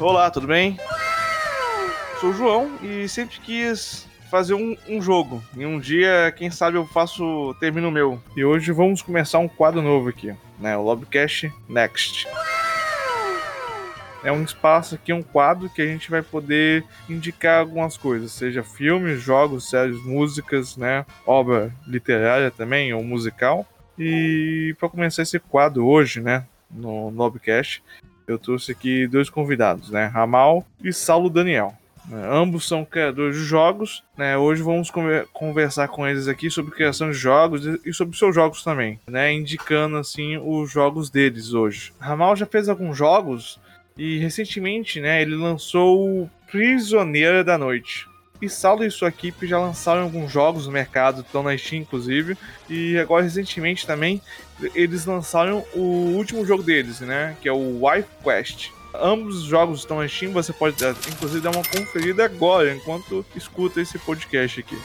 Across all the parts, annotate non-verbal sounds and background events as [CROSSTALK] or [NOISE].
Olá, tudo bem? Sou o João e sempre quis fazer um, um, jogo. E um dia, quem sabe, eu faço. termino o meu. E hoje vamos começar um quadro novo aqui, né? O Lobcast Next. É um espaço aqui, um quadro que a gente vai poder indicar algumas coisas, seja filmes, jogos, séries, músicas, né? Obra literária também, ou musical. E para começar esse quadro hoje, né? No Lobcast, eu trouxe aqui dois convidados, né? Ramal e Saulo Daniel. Né? Ambos são criadores de jogos. Né? Hoje vamos conversar com eles aqui sobre criação de jogos e sobre seus jogos também, né? indicando assim os jogos deles hoje. Ramal já fez alguns jogos e recentemente né, ele lançou Prisioneira da Noite. Saulo e sua equipe já lançaram alguns jogos no mercado, estão na Steam inclusive, e agora recentemente também eles lançaram o último jogo deles, né, que é o Wife Quest. Ambos os jogos estão na Steam, você pode inclusive dar uma conferida agora, enquanto escuta esse podcast aqui.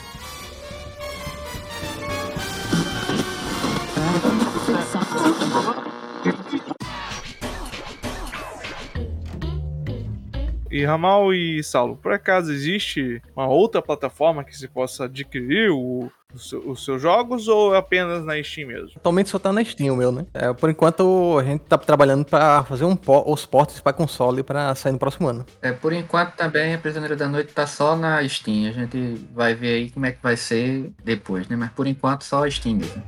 E Ramal e Saulo, por acaso existe uma outra plataforma que se possa adquirir o, os seus jogos ou apenas na Steam mesmo? Atualmente só tá na Steam o meu, né? É, por enquanto a gente tá trabalhando para fazer um os portes para console para sair no próximo ano. É, por enquanto também a Prisioneira da Noite tá só na Steam. A gente vai ver aí como é que vai ser depois, né? Mas por enquanto só a Steam mesmo.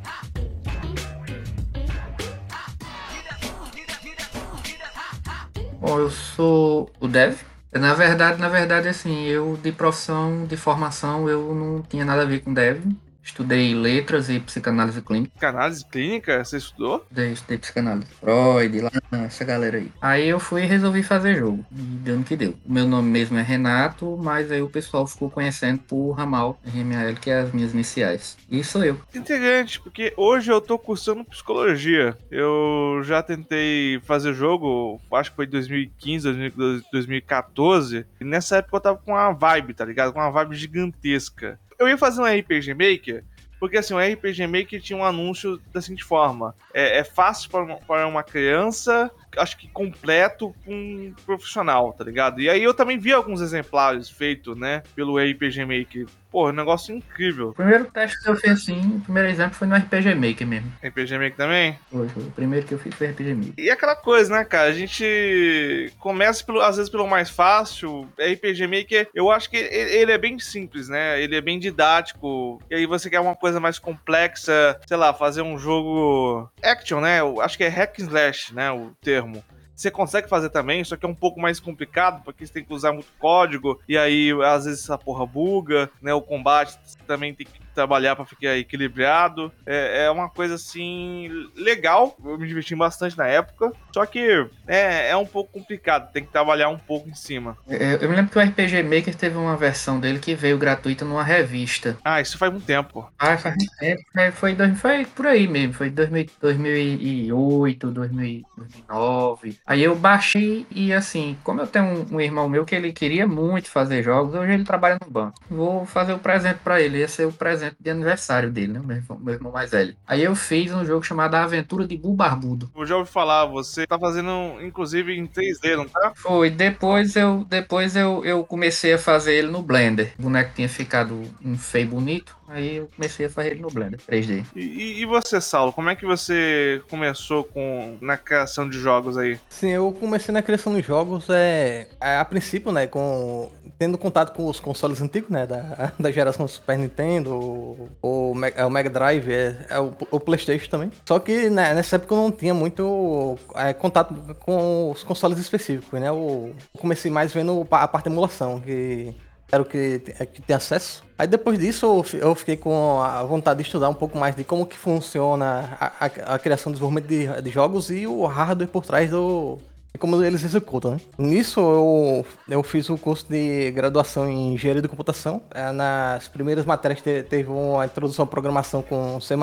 Bom, eu sou o Dev, na verdade, na verdade, assim, eu de profissão, de formação, eu não tinha nada a ver com dev. Estudei letras e psicanálise clínica. Psicanálise clínica? Você estudou? Estudei, estudei psicanálise. Freud, lá, essa galera aí. Aí eu fui e resolvi fazer jogo. E deu no que deu. O meu nome mesmo é Renato, mas aí o pessoal ficou conhecendo por Ramal, RMAL, que é as minhas iniciais. E sou eu. Interessante, porque hoje eu tô cursando psicologia. Eu já tentei fazer jogo, acho que foi 2015, 2014. E nessa época eu tava com uma vibe, tá ligado? Com uma vibe gigantesca eu ia fazer um RPG Maker, porque assim, o RPG Maker tinha um anúncio da seguinte forma: é, é fácil para uma, para uma criança, acho que completo com um profissional, tá ligado? E aí eu também vi alguns exemplares feitos, né, pelo RPG Maker. Pô, um negócio incrível. O primeiro teste que eu fiz assim, o primeiro exemplo foi no RPG Maker mesmo. RPG Maker também? Foi, foi. O primeiro que eu fiz foi RPG Maker. E aquela coisa, né, cara? A gente começa, pelo, às vezes, pelo mais fácil. RPG Maker, eu acho que ele é bem simples, né? Ele é bem didático. E aí você quer uma coisa mais complexa, sei lá, fazer um jogo action, né? Eu acho que é hack and slash, né? O termo termo. Você consegue fazer também, só que é um pouco mais complicado, porque você tem que usar muito código, e aí às vezes essa porra buga, né? O combate também tem que trabalhar para ficar equilibrado. É, é, uma coisa assim legal. Eu me diverti bastante na época. Só que é, é um pouco complicado, tem que trabalhar um pouco em cima. Eu, eu me lembro que o RPG Maker teve uma versão dele que veio gratuita numa revista. Ah, isso faz muito tempo. Ah, faz muito tempo. É, foi, foi por aí mesmo. Foi 2000, 2008, 2009. Aí eu baixei e assim, como eu tenho um, um irmão meu que ele queria muito fazer jogos, hoje ele trabalha no banco. Vou fazer o presente para ele. Ia ser o presente de aniversário dele, né? Meu irmão, meu irmão mais velho. Aí eu fiz um jogo chamado A Aventura de Bu Barbudo. Eu já ouvi falar, você tá fazendo, inclusive, em 3D, não tá? Foi. Depois eu, depois eu, eu comecei a fazer ele no Blender. O boneco tinha ficado um feio bonito. Aí eu comecei a fazer ele no Blender 3D. E, e, você, Saulo, como é que você começou com na criação de jogos aí? Sim, eu comecei na criação de jogos é, é, a princípio, né, com tendo contato com os consoles antigos, né, da, [LAUGHS] da geração Super Nintendo, o, o, o Mega Drive, é, é o, o, PlayStation também. Só que né, nessa época eu não tinha muito é, contato com os consoles específicos, né? Eu comecei mais vendo a parte de emulação, que era o que, é, que acesso. Aí depois disso eu fiquei com a vontade de estudar um pouco mais de como que funciona a, a, a criação e desenvolvimento de, de, jogos e o hardware por trás do. como eles executam, né? Nisso eu, eu fiz o curso de graduação em engenharia de computação. É, nas primeiras matérias teve uma introdução à programação com C++.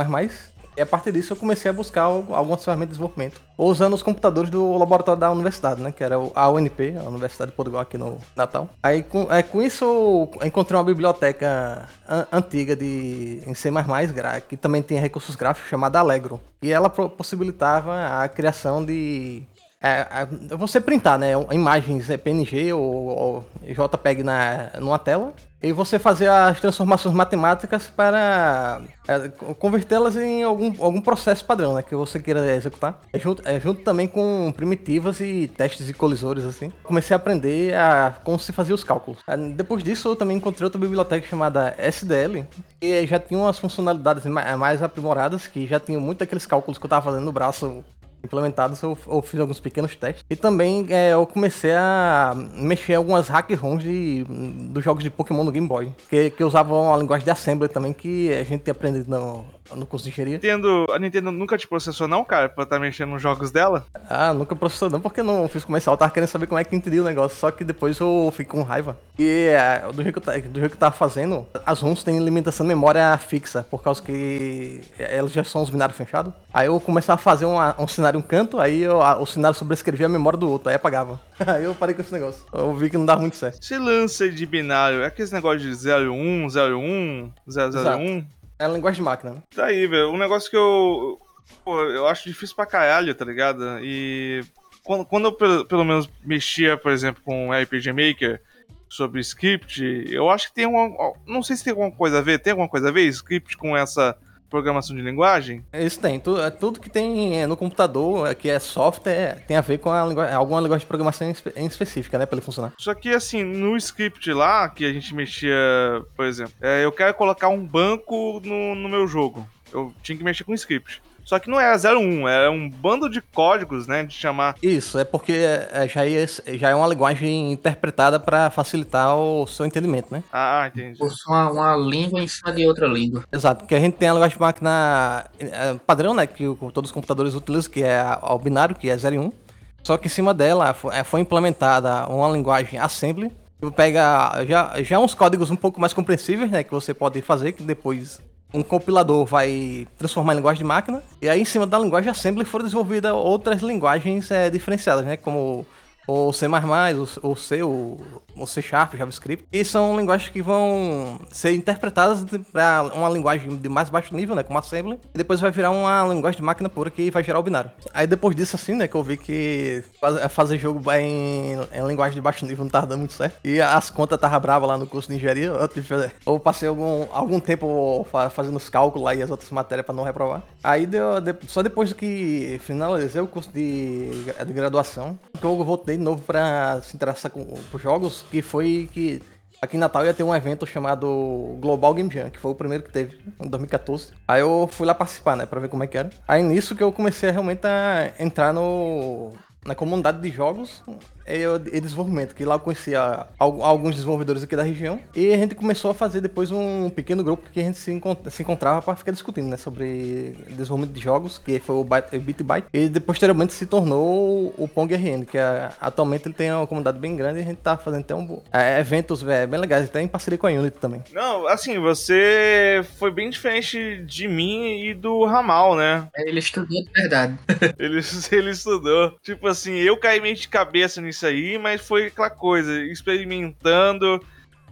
E a partir disso eu comecei a buscar algumas ferramentas de desenvolvimento, usando os computadores do laboratório da universidade, né? Que era a UNP, a Universidade de Portugal aqui no Natal. Aí com, é, com isso eu encontrei uma biblioteca an antiga de em C++, que também tinha recursos gráficos, chamada Allegro. E ela possibilitava a criação de é, é, você printar, né, imagens PNG ou, ou JPEG na, numa tela e você fazer as transformações matemáticas para é, convertê-las em algum, algum processo padrão, né, que você queira executar. É junto, é junto também com primitivas e testes e colisores, assim. Comecei a aprender a como se fazia os cálculos. É, depois disso, eu também encontrei outra biblioteca chamada SDL, que já tinha umas funcionalidades mais aprimoradas, que já tinha muito daqueles cálculos que eu estava fazendo no braço implementados, eu, fiz alguns pequenos testes. E também é, eu comecei a mexer algumas hack ROMs de, dos jogos de Pokémon no Game Boy, que, que usavam a linguagem de assembly também, que a gente tinha aprendido no, curso de engenharia. Nintendo, a Nintendo nunca te processou não, cara, pra estar tá mexendo nos jogos dela? Ah, nunca processou não, porque não fiz comercial. Eu tava querendo saber como é que entendia o negócio, só que depois eu fiquei com raiva. E é, do, jeito que eu, do jeito que eu tava fazendo, as ROMs têm limitação de memória fixa, por causa que elas já são os binários fechados. Aí eu começava a fazer uma, um cenário um canto, aí eu, a, o cenário sobrescrevia a memória do outro, aí apagava. [LAUGHS] aí eu parei com esse negócio. Eu vi que não dava muito certo. Esse lance de binário, é aqueles negócios de 01, 01, 001? É a linguagem de máquina, né? Tá aí, velho. Um negócio que eu. Pô, eu acho difícil pra caralho, tá ligado? E. Quando, quando eu pelo, pelo menos mexia, por exemplo, com RPG Maker sobre script, eu acho que tem uma. Não sei se tem alguma coisa a ver. Tem alguma coisa a ver? Script com essa programação de linguagem? Isso tem. Tudo, é tudo que tem é, no computador, é, que é software, tem a ver com a linguagem, alguma linguagem de programação em específica, né? Pra ele funcionar. Só que, assim, no script lá, que a gente mexia, por exemplo, é, eu quero colocar um banco no, no meu jogo. Eu tinha que mexer com script. Só que não é 01, é um bando de códigos, né? De chamar. Isso, é porque é, já, é, já é uma linguagem interpretada para facilitar o seu entendimento, né? Ah, entendi. Uma, uma língua em cima de outra língua. Exato, porque a gente tem a linguagem de máquina é, padrão, né? Que todos os computadores utilizam, que é o binário, que é 0 e 1. Só que em cima dela é, foi implementada uma linguagem assembly, que pega já, já uns códigos um pouco mais compreensíveis, né? Que você pode fazer, que depois um compilador vai transformar em linguagem de máquina, e aí em cima da linguagem assembly foram desenvolvidas outras linguagens é, diferenciadas, né? Como o C++, o C, o, o C Sharp, JavaScript, e são linguagens que vão ser interpretadas para uma linguagem de mais baixo nível, né, como Assembly, e depois vai virar uma linguagem de máquina pura que vai gerar o binário. Aí depois disso, assim, né, que eu vi que fazer jogo em, em linguagem de baixo nível não tava dando muito certo, e as contas tava brava lá no curso de engenharia, eu, tive, eu passei algum, algum tempo fazendo os cálculos lá e as outras matérias para não reprovar. Aí deu, só depois que finalizei o curso de, de graduação, que eu voltei de novo para se interessar com, com jogos, que foi que aqui em Natal ia ter um evento chamado Global Game Jam, que foi o primeiro que teve, em 2014. Aí eu fui lá participar, né, pra ver como é que era. Aí nisso que eu comecei realmente a entrar no, na comunidade de jogos e desenvolvimento, que lá eu conhecia alguns desenvolvedores aqui da região. E a gente começou a fazer depois um pequeno grupo que a gente se, se encontrava para ficar discutindo, né? Sobre desenvolvimento de jogos, que foi o Bit Byte. E posteriormente se tornou o Pong RN, que é, atualmente ele tem uma comunidade bem grande e a gente tá fazendo até um, é, eventos é, bem legais, até em parceria com a Unity também. Não, assim, você foi bem diferente de mim e do Ramal, né? Ele estudou de verdade. [LAUGHS] ele, ele estudou. Tipo assim, eu caí meio de cabeça nisso isso aí, mas foi aquela coisa, experimentando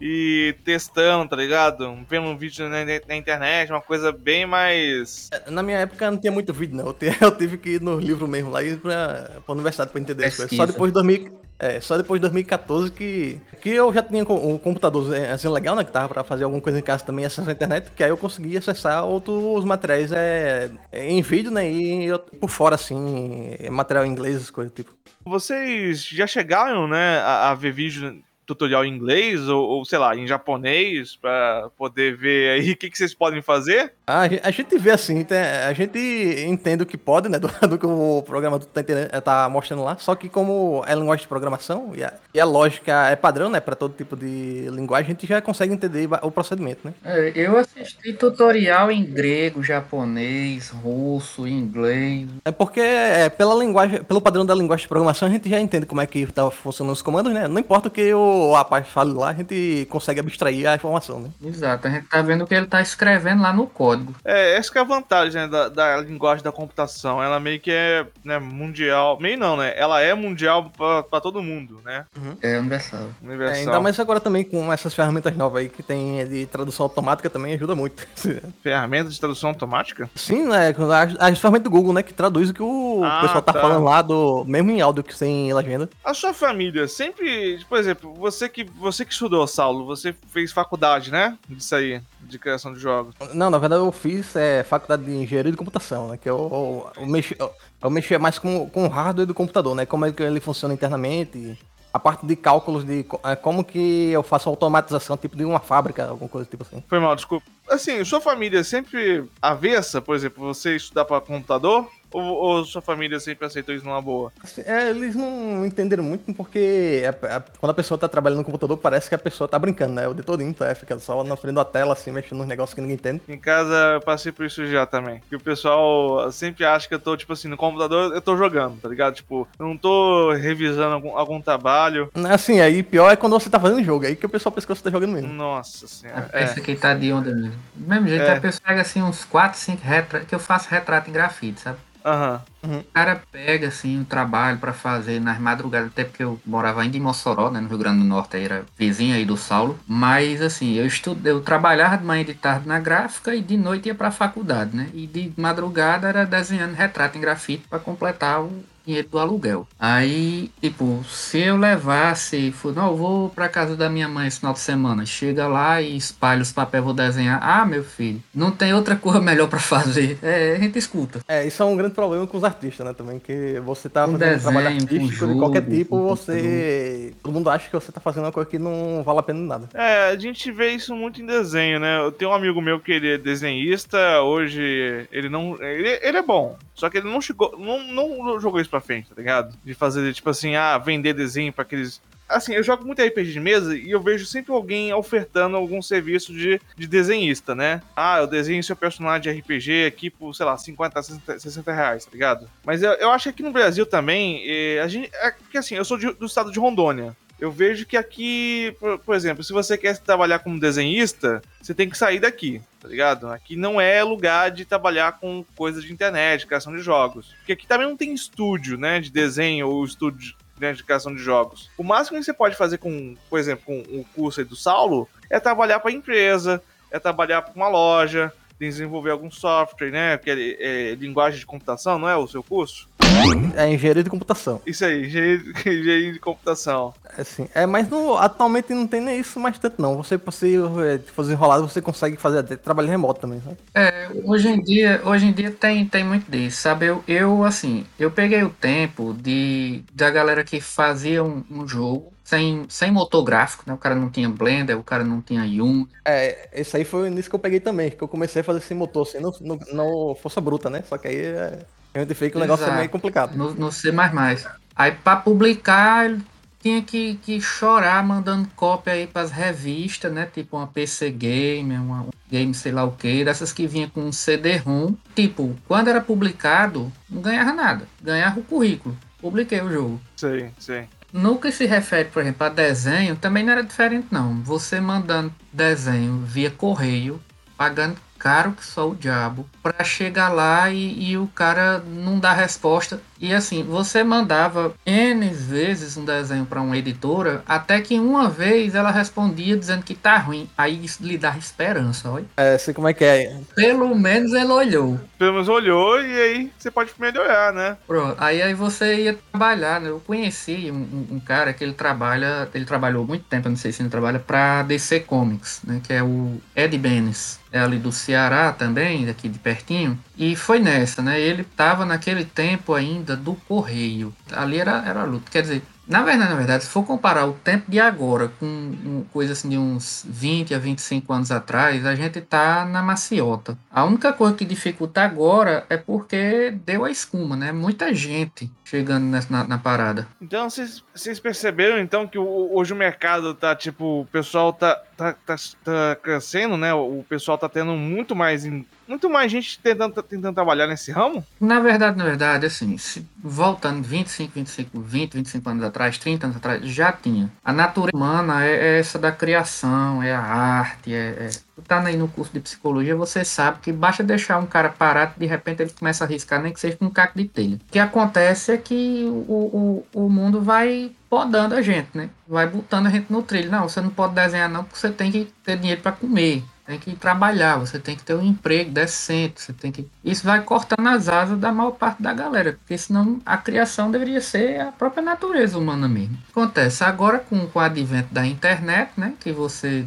e testando, tá ligado? Vendo um vídeo na, na, internet, uma coisa bem mais. É, na minha época não tinha muito vídeo, não. [LAUGHS] Eu, tive que ir no livro mesmo lá e ir pra, pra universidade pra entender as coisas. Só depois de 2000, é, só depois de 2014 que, que eu já tinha um computador é, assim, legal, né? Que tava pra fazer alguma coisa em casa também, acessar a internet, que aí eu consegui acessar outros materiais é, em vídeo, né? E eu, por fora, assim, material em inglês, coisas tipo. Vocês já chegaram, né, a, a ver vídeo tutorial em inglês ou, ou, sei lá, em japonês para poder ver aí o que, que vocês podem fazer? Ah, a gente vê assim, a gente entende o que pode, né, [LAUGHS] do, do que o programador tá, tá, mostrando lá, só que como é linguagem de programação e a, e a lógica é padrão, né, para todo tipo de linguagem, a gente já consegue entender o procedimento, né? É, eu assisti tutorial em grego, japonês, russo, inglês. É porque é, pela linguagem, pelo padrão da linguagem de programação, a gente já entende como é que tá funcionando os comandos, né? Não importa o que o a parte fala lá, a gente consegue abstrair a informação, né? Exato, a gente tá vendo o que ele tá escrevendo lá no código. É, essa que é a vantagem né, da, da linguagem da computação. Ela meio que é né, mundial. Meio não, né? Ela é mundial pra, pra todo mundo, né? É universal. Universal. É, ainda mais agora também com essas ferramentas novas aí que tem de tradução automática também ajuda muito. [LAUGHS] Ferramenta de tradução automática? Sim, né? As, as ferramentas do Google, né? Que traduz o que o Ah, pessoal tá, tá. falando lá, do, mesmo em áudio que sem legenda. A sua família sempre, por exemplo, você que você que estudou, Saulo, você fez faculdade, né? Disso aí, de criação de jogos. Não, na verdade eu fiz é, faculdade de engenharia de computação, né? Que eu, eu, eu mexi, eu, eu mexia mais com, com o hardware do computador, né? Como é que ele funciona internamente. A parte de cálculos de é, como que eu faço automatização, tipo de uma fábrica, alguma coisa tipo assim. Foi mal, desculpa. Assim, sua família sempre avessa, por exemplo, você estudar para computador? Ou, ou sua família sempre aceitou isso numa boa? É, eles não entenderam muito porque a- a- quando a pessoa tá trabalhando no computador, parece que a pessoa tá brincando, né? O de todinho, tá? Fica só na frente da tela, assim, mexendo nos negócios que ninguém entende. Em casa eu passei por isso já também. Que o pessoal sempre acha que eu tô, tipo assim, no computador eu tô jogando, tá ligado? Tipo, eu não tô revisando algum, algum trabalho. Assim, aí pior é quando você tá fazendo jogo, aí que o pessoal pensa que você tá jogando mesmo. Nossa senhora. Esse É. aqui tá de onda mesmo. Do mesmo jeito, É. a pessoa pega assim uns 4, 5 retratos, que eu faço retrato em grafite, sabe? Aham. O cara pega assim um trabalho pra fazer nas madrugadas, até porque eu morava ainda em Mossoró, né, no Rio Grande do Norte, era vizinho aí do Saulo. Mas assim, eu estudei, eu trabalhava de manhã e de tarde na gráfica e de noite ia pra faculdade, né? E de madrugada era desenhando retrato em grafite pra completar o dinheiro do aluguel. Aí, tipo, se eu levasse, for, não, eu vou pra casa da minha mãe esse final de semana, chega lá e espalha os papéis, vou desenhar. Ah, meu filho, não tem outra [LAUGHS] coisa melhor pra fazer. É, a gente escuta. É, isso é um grande problema com os artistas, né, também, que você tá Com fazendo um trabalho desenho, artístico de qualquer jogo, tipo, você... Todo mundo acha que você tá fazendo uma coisa que não vale a pena nada. É, a gente vê isso muito em desenho, né? Eu tenho um amigo meu que ele é desenhista, hoje ele não. Ele, ele é bom. Só que ele não chegou. Não, não jogou isso pra frente, tá ligado? De fazer, tipo assim, ah, vender desenho pra aqueles. Assim, eu jogo muito RPG de mesa e eu vejo sempre alguém ofertando algum serviço de, de desenhista, né? Ah, eu desenho seu personagem de RPG aqui por, sei lá, 50, 60, 60 reais, tá ligado? Mas eu, eu acho que aqui no Brasil também, eh, a gente. É, porque assim, eu sou de- do estado de Rondônia. Eu vejo que aqui, por, por exemplo, se você quer trabalhar como desenhista, você tem que sair daqui, tá ligado? Aqui não é lugar de trabalhar com coisas de internet, criação de jogos. Porque aqui também não tem estúdio, né, de desenho ou estúdio né, de criação de jogos. O máximo que você pode fazer com, por exemplo, com o curso aí do Saulo, é trabalhar para empresa, é trabalhar para uma loja, desenvolver algum software, né, que é, é linguagem de computação, não é o seu curso? É engenharia de computação. Isso aí, engenharia [LAUGHS] engenharia de computação. Assim, é, mas no- atualmente não tem nem isso mais tanto, não. Você, você é, fazer enrolado, você consegue fazer até trabalho remoto também, sabe? É, hoje em dia, hoje em dia tem, tem muito disso, sabe? Eu, eu, assim, eu peguei o tempo de da galera que fazia um, um jogo sem, sem motor gráfico, né? O cara não tinha Blender, o cara não tinha Unity. É, esse aí foi o início que eu peguei também, que eu comecei a fazer esse motor, assim, no, no, no força bruta, né? Só que aí é, a gente vê que o negócio é meio complicado. no, no C++. Aí pra publicar, ele tinha que, que chorar mandando cópia aí pras revistas, né? Tipo uma PC Game, uma um game sei lá o que, dessas que vinha com um CD-ROM. Tipo, quando era publicado, não ganhava nada. Ganhava o currículo. Publiquei o jogo. Sei, sei. No que se refere, por exemplo, a desenho, também não era diferente, não. Você mandando desenho via correio, pagando caro que só o diabo, pra chegar lá e, e o cara não dar resposta. E assim, você mandava N vezes um desenho pra uma editora, até que uma vez ela respondia dizendo que tá ruim. Aí isso lhe dá esperança, olha. É, sei como é que é. Pelo menos ele olhou. Pelo menos olhou e aí você pode melhorar, né? Pronto. Aí, aí você ia trabalhar, né? Eu conheci um, um- um cara que ele trabalha, ele trabalhou muito tempo, eu não sei se ele trabalha pra DC Comics, né? Que é o Ed Benes. É ali do Ceará também, daqui de pertinho. E foi nessa, né? Ele tava naquele tempo ainda do correio. Ali era, era luta. Quer dizer, na verdade, na verdade, se for comparar o tempo de agora com coisa assim de uns 20 a 25 anos atrás, a gente tá na maciota. A única coisa que dificulta agora é porque deu a escuma, né? Muita gente chegando na, na parada. Então vocês perceberam então que hoje o mercado tá tipo, o pessoal tá, tá, tá, tá crescendo, né? O pessoal tá tendo muito mais muito mais gente tentando, tentando trabalhar nesse ramo? Na verdade, na verdade, assim, se, voltando 25, 25, 20, 25 anos atrás, 30 anos atrás, já tinha. A natureza humana é, é essa da criação, é a arte, é, é... Tá aí no curso de psicologia, você sabe que basta deixar um cara parado, de repente ele começa a riscar, nem que seja com um caco de telha. O que acontece é que o, o, o mundo vai podando a gente, né? Vai botando a gente no trilho. Não, você não pode desenhar não, porque você tem que ter dinheiro para comer tem que trabalhar, você tem que ter um emprego decente, você tem que. Isso vai cortando as asas da maior parte da galera, porque senão a criação deveria ser a própria natureza humana mesmo. Acontece agora com, com o advento da internet, né? Que você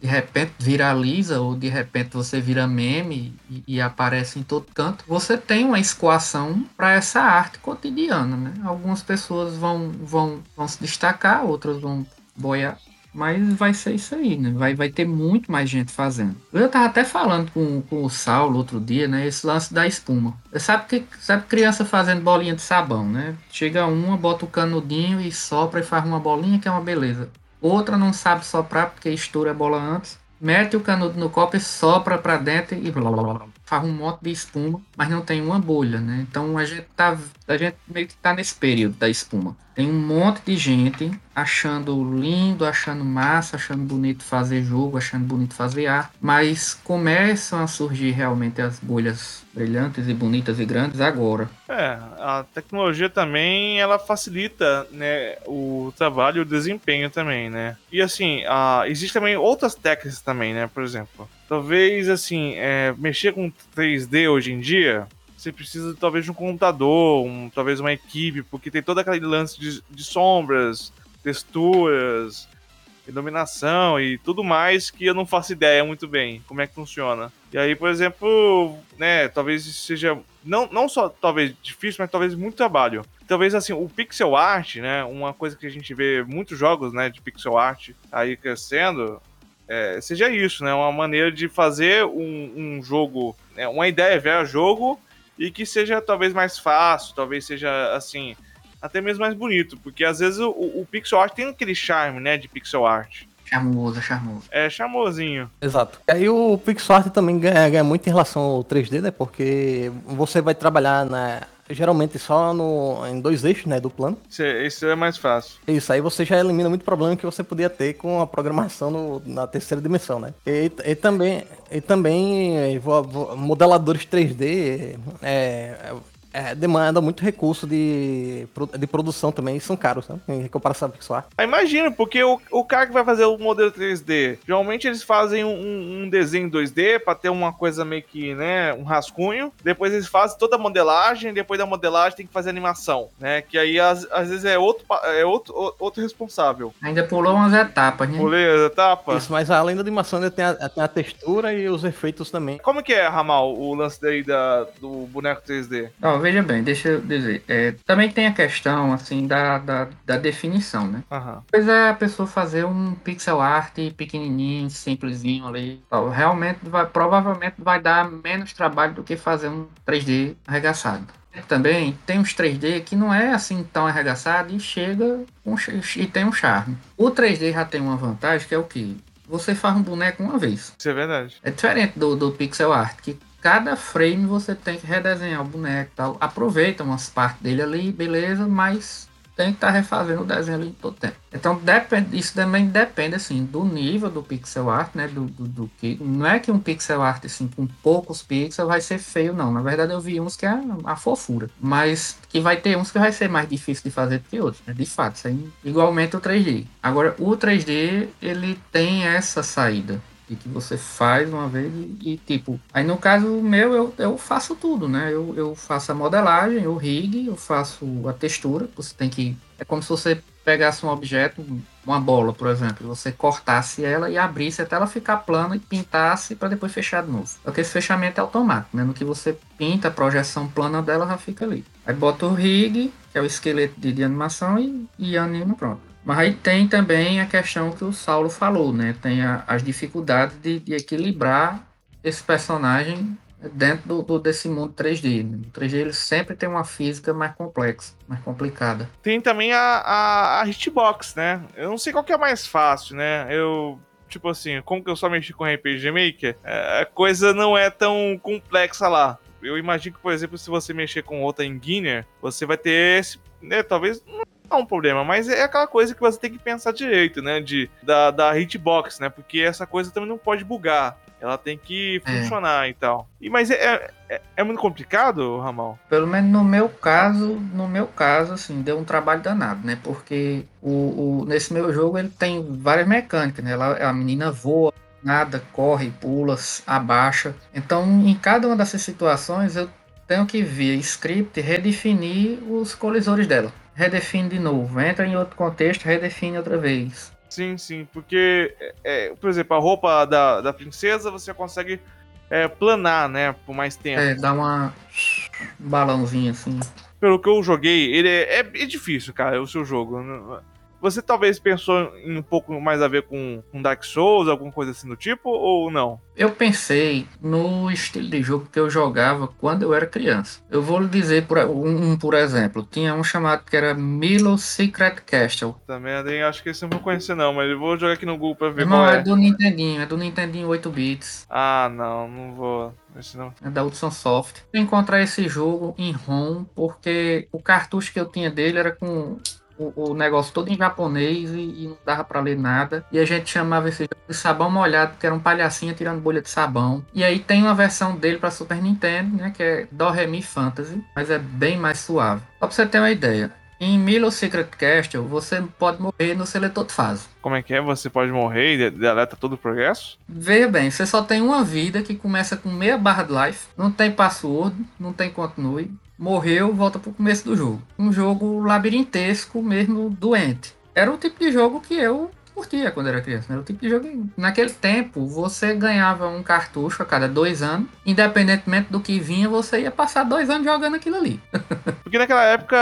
de repente viraliza ou de repente você vira meme e, e aparece em todo canto, você tem uma escoação para essa arte cotidiana, né? Algumas pessoas vão, vão, vão se destacar, outras vão boiar, mas vai ser isso aí, né? Vai, vai ter muito mais gente fazendo. Eu tava até falando com, com o Saulo outro dia, né? Esse lance da espuma. Sabe que sabe criança fazendo bolinha de sabão, né? Chega uma, bota o canudinho e sopra e faz uma bolinha que é uma beleza. Outra não sabe soprar porque estoura a bola antes. Mete o canudo no copo e sopra para dentro e blá blá blá faz um monte de espuma, mas não tem uma bolha, né? Então a gente tá, a gente meio que tá nesse período da espuma. Tem um monte de gente achando lindo, achando massa, achando bonito fazer jogo, achando bonito fazer arte, mas começam a surgir realmente as bolhas brilhantes e bonitas e grandes agora. É, a tecnologia também ela facilita, né, o trabalho e o desempenho também, né? E assim, a, existem também outras técnicas também, né? Por exemplo, Talvez, assim, é, mexer com 3D hoje em dia, você precisa talvez de um computador, um, talvez uma equipe, porque tem todo aquele lance de, de sombras, texturas, iluminação e tudo mais que eu não faço ideia muito bem como é que funciona. E aí, por exemplo, né, talvez seja não, não só talvez difícil, mas talvez muito trabalho. Talvez assim, o pixel art, né, uma coisa que a gente vê muitos jogos, né, de pixel art aí crescendo, é, seja isso, né? Uma maneira de fazer um, um jogo, né? uma ideia ver jogo e que seja talvez mais fácil, talvez seja assim, até mesmo mais bonito, porque às vezes o, o pixel art tem aquele charme, né, de pixel art. Charmoso, charmoso. É, charmosinho. Exato. E aí o pixel art também ganha, ganha muito em relação ao 3D, né? Porque você vai trabalhar na geralmente só no, em dois eixos, né, do plano. Isso é mais fácil. Isso, aí você já elimina muito problema que você podia ter com a programação no, na terceira dimensão, né? E, e também, e também eh, modeladores 3D é, é, demanda muito recurso de, de produção também e são caros, né? Em comparação com pixel art. Ah, imagina, porque o, o cara que vai fazer o modelo 3D, geralmente eles fazem um, um desenho 2D para ter uma coisa meio que, né, um rascunho. Depois eles fazem toda a modelagem, depois da modelagem tem que fazer animação, né? Que aí às, às vezes é outro, é outro, outro responsável. Ainda pulou umas etapas, né? Pulei as etapas. Isso, mas além da animação ainda tem a, tem a textura e os efeitos também. Como que é, Ramal, o lance daí da, do boneco 3D? Ó, veja bem, deixa eu dizer. É, também tem a questão, assim, da, da, da definição, né? Uhum. Pois é a pessoa fazer um pixel art pequenininho, simplesinho ali. Tal. Realmente, vai, provavelmente vai dar menos trabalho do que fazer um 3D arregaçado. Também tem uns 3D que não é assim tão arregaçado e chega um, e tem um charme. O 3D já tem uma vantagem que é o que? Você faz um boneco uma vez. Isso é verdade. É diferente do, do pixel art, que cada frame você tem que redesenhar o boneco tal. Aproveita umas partes dele ali, beleza, mas tem que estar tá refazendo o desenho ali todo tempo. Então depende, isso também depende assim do nível do pixel art, né? Do, do, do, que não é que um pixel art assim com poucos pixels vai ser feio, não. Na verdade eu vi uns que é a fofura, mas que vai ter uns que vai ser mais difícil de fazer do que outros, né? De fato, isso aí, igualmente o 3D. Agora o 3D ele tem essa saída e que você faz uma vez e, e, tipo. Aí no caso meu, eu, eu faço tudo, né? Eu, eu faço a modelagem, o rig, eu faço a textura. Você tem que. É como se você pegasse um objeto, uma bola, por exemplo, você cortasse ela e abrisse até ela ficar plana e pintasse para depois fechar de novo. Porque esse fechamento é automático, né? No que você pinta, a projeção plana dela já fica ali. Aí bota o rig, que é o esqueleto de, de animação, e, e anima pronto. Mas aí tem também a questão que o Saulo falou, né? Tem a, as dificuldades de, de, equilibrar esse personagem dentro do, do, desse mundo 3D. Né? O 3D ele sempre tem uma física mais complexa, mais complicada. Tem também a, a, a hitbox, né? Eu não sei qual que é mais fácil, né? Eu tipo assim, como que eu só mexi com RPG Maker, é, a coisa não é tão complexa lá. Eu imagino que, por exemplo, se você mexer com outra em Guinness, você vai ter esse, né, talvez não é um problema, mas é aquela coisa que você tem que pensar direito, né, de, da, da hitbox, né, porque essa coisa também não pode bugar. Ela tem que É. funcionar e tal. E, mas é, é, é muito complicado, Ramal? Pelo menos no meu caso, no meu caso, assim, deu um trabalho danado, né? Porque o, o- nesse meu jogo ele tem várias mecânicas, né? Ela, a menina voa, nada, corre, pula, abaixa. Então, em cada uma dessas situações, eu tenho que via script redefinir os colisores dela. Redefine de novo, entra em outro contexto, redefine outra vez. Sim, sim, porque, é, é, por exemplo, a roupa da, da princesa você consegue é, planar, né, por mais tempo. É, dá uma um balãozinho assim. Pelo que eu joguei, ele é, é, é difícil, cara, o seu jogo. Você talvez pensou em um pouco mais a ver com, com Dark Souls, alguma coisa assim do tipo, ou não? Eu pensei no estilo de jogo que eu jogava quando eu era criança. Eu vou lhe dizer por, um, um, por exemplo. Tinha um chamado que era Milo Secret Castle. Também acho que esse eu não vou conhecer não, mas eu vou jogar aqui no Google pra ver Não, qual é é. do Nintendinho, é do Nintendinho 8 bits. Ah, não, não vou. Esse não. É da Hudson Soft. Eu encontrar esse jogo em ROM porque o cartucho que eu tinha dele era com o, o negócio todo em japonês e, e não dava pra ler nada. E a gente chamava esse jogo de sabão molhado, porque era um palhacinho tirando bolha de sabão. E aí tem uma versão dele pra Super Nintendo, né? Que é Do Re Mi Fantasy, mas é bem mais suave. Só pra você ter uma ideia. Em Milo Secret Castle, você pode morrer no seletor de fase. Como é que é? Você pode morrer e de- deleta todo o progresso? Veja bem, você só tem uma vida que começa com meia barra de life, não tem password, não tem continue, morreu, volta pro começo do jogo. Um jogo labirintesco mesmo, doente. Era o tipo de jogo que eu curtia quando era criança. Era o tipo de jogo que, naquele tempo, você ganhava um cartucho a cada dois anos, independentemente do que vinha, você ia passar dois anos jogando aquilo ali. [LAUGHS] Porque naquela época,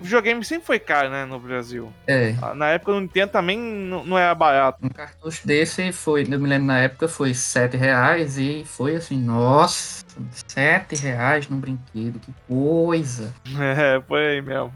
o videogame sempre foi caro, né, no Brasil. É. Na época do Nintendo também não, não era barato. Um cartucho desse foi, eu me lembro na época, foi sete reais e foi assim, nossa, sete reais num brinquedo, que coisa. [LAUGHS] É, foi aí mesmo.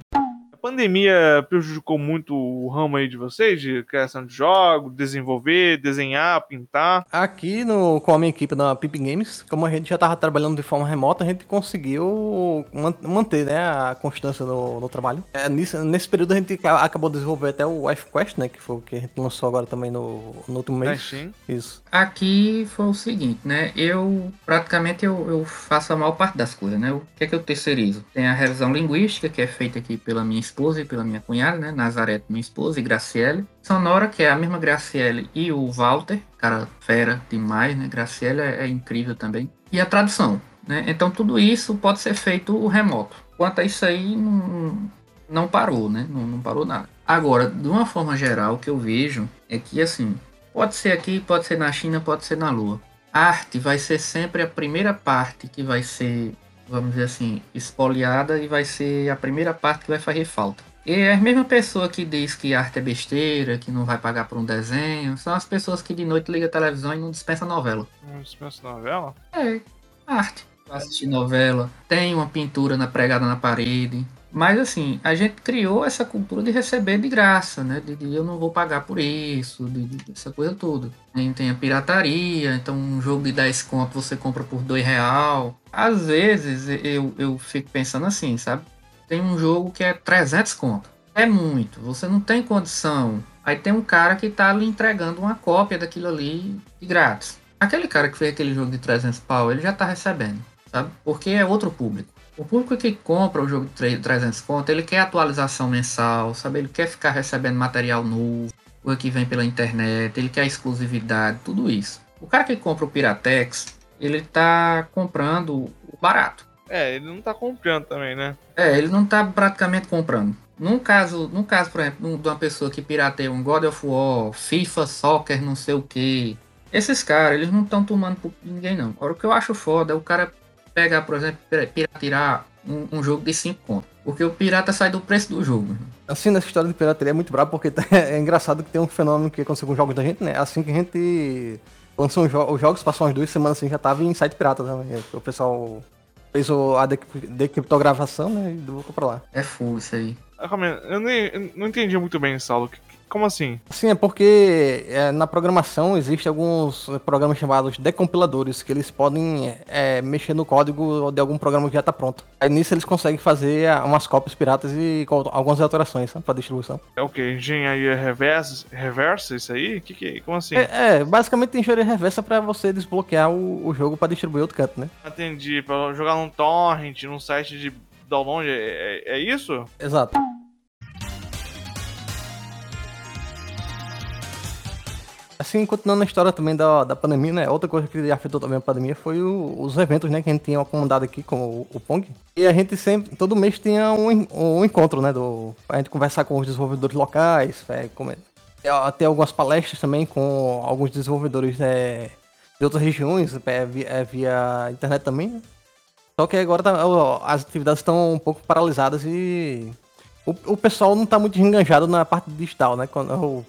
A pandemia prejudicou muito o ramo aí de vocês, de criação de jogos, desenvolver, desenhar, pintar. Aqui no, com a minha equipe da Pip Games, como a gente já estava trabalhando de forma remota, a gente conseguiu man- manter né, a constância no, no trabalho. É, nisso- nesse período a gente ca- acabou de desenvolver até o Wife Quest, né? Que foi o que a gente lançou agora também no, no último Na mês. Steam. Isso. Aqui foi o seguinte, né? Eu praticamente eu, eu faço a maior parte das coisas, né? O que é que eu terceirizo? Tem a revisão linguística, que é feita aqui pela minha esposa e pela minha cunhada, né? Nazaré, minha esposa, e Graciele. Sonora, que é a mesma Graciele e o Walter, cara fera demais, né? Graciele é, é incrível também. E a tradução, né? Então tudo isso pode ser feito remoto. Quanto a isso aí, não, não parou, né? Não, não parou nada. Agora, de uma forma geral, o que eu vejo é que, assim, Pode ser aqui, pode ser na China, pode ser na Lua. Arte vai ser sempre a primeira parte que vai ser, vamos dizer assim, espoliada e vai ser a primeira parte que vai fazer falta. E é a mesma pessoa que diz que arte é besteira, que não vai pagar por um desenho, são as pessoas que de noite ligam a televisão e não dispensa novela. Não dispensa novela? É, arte. Vai assistir novela, tem uma pintura na, pregada na parede. Mas assim, a gente criou essa cultura de receber de graça, né? De, de eu não vou pagar por isso, de, de- essa coisa toda. Tem, tem a pirataria, então um jogo de 10 conto você compra por 2 real. Às vezes eu, eu fico pensando assim, sabe? Tem um jogo que é 300 conto. É muito, você não tem condição. Aí tem um cara que tá lhe entregando uma cópia daquilo ali de grátis. Aquele cara que fez aquele jogo de 300 pau, ele já tá recebendo, sabe? Porque é outro público. O público que compra o jogo de 3 300 conto, ele quer atualização mensal, sabe? Ele quer ficar recebendo material novo, o que vem pela internet, ele quer exclusividade, tudo isso. O cara que compra o Piratex, ele tá comprando o barato. É, ele não tá comprando também, né? É, ele não tá praticamente comprando. Num caso, num caso, por exemplo, de uma pessoa que pirateia um God of War, FIFA, Soccer, não sei o que. Esses caras, eles não estão tomando por ninguém, não. Agora, o que eu acho foda é o cara pegar, por exemplo, pira- piratear um, um jogo de 5 contos. Porque o pirata sai do preço do jogo. Assim, nessa história de pirateria é muito brabo, porque [LAUGHS] é engraçado que tem um fenômeno que aconteceu com os jogos da gente, né? Assim que a gente lançou os, jo- os jogos, passou umas duas semanas assim, já tava em site pirata também. O pessoal fez o, a decri- decriptografação, né? E voltou pra lá. É full isso aí. Aí, Eu, nem, eu não entendi muito bem, Saulo. O que, Como assim? Sim, é porque é, na programação existem alguns programas chamados decompiladores, que eles podem é, mexer no código de algum programa que já está pronto. Aí nisso eles conseguem fazer ah, umas cópias piratas e algumas alterações para distribuição. É o que? Engenharia reversa, reversa isso aí? Que que, como assim? É, é basicamente engenharia reversa para você desbloquear o, o jogo para distribuir outro canto, né? Entendi, para jogar num torrent, num site de download, é, é, é isso? Exato. Assim, continuando a história também da, da pandemia, né? Outra coisa que afetou também a pandemia foi o, os eventos, né? Que a gente tinha acomodado aqui, como o, o Pong. E a gente sempre, todo mês tinha um, um encontro, né? Do, a gente conversar com os desenvolvedores locais, é, como, ter algumas palestras também com alguns desenvolvedores é, de outras regiões, é, via, é, via, internet também. Né? Só que agora tá, as atividades estão um pouco paralisadas e o, o pessoal não está muito enganjado na parte digital, né? Quando,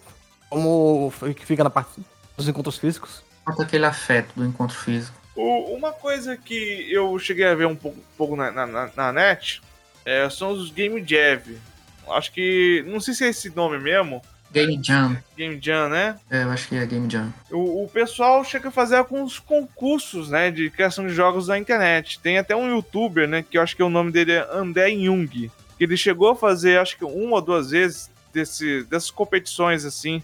como que fica na parte dos encontros físicos. Falta aquele afeto do encontro físico. uma coisa que eu cheguei a ver um pouco, pouco na, na, na, net é, são os Game Jam. Acho que. Não sei se é esse nome mesmo. Game Jam. Game Jam, né? É, eu acho que é Game Jam. O, o pessoal chega a fazer alguns concursos, né, de criação de jogos na internet. Tem até um youtuber, né, que eu acho que o nome dele é André Jung, que ele chegou a fazer, acho que uma ou duas vezes, desse, dessas competições, assim,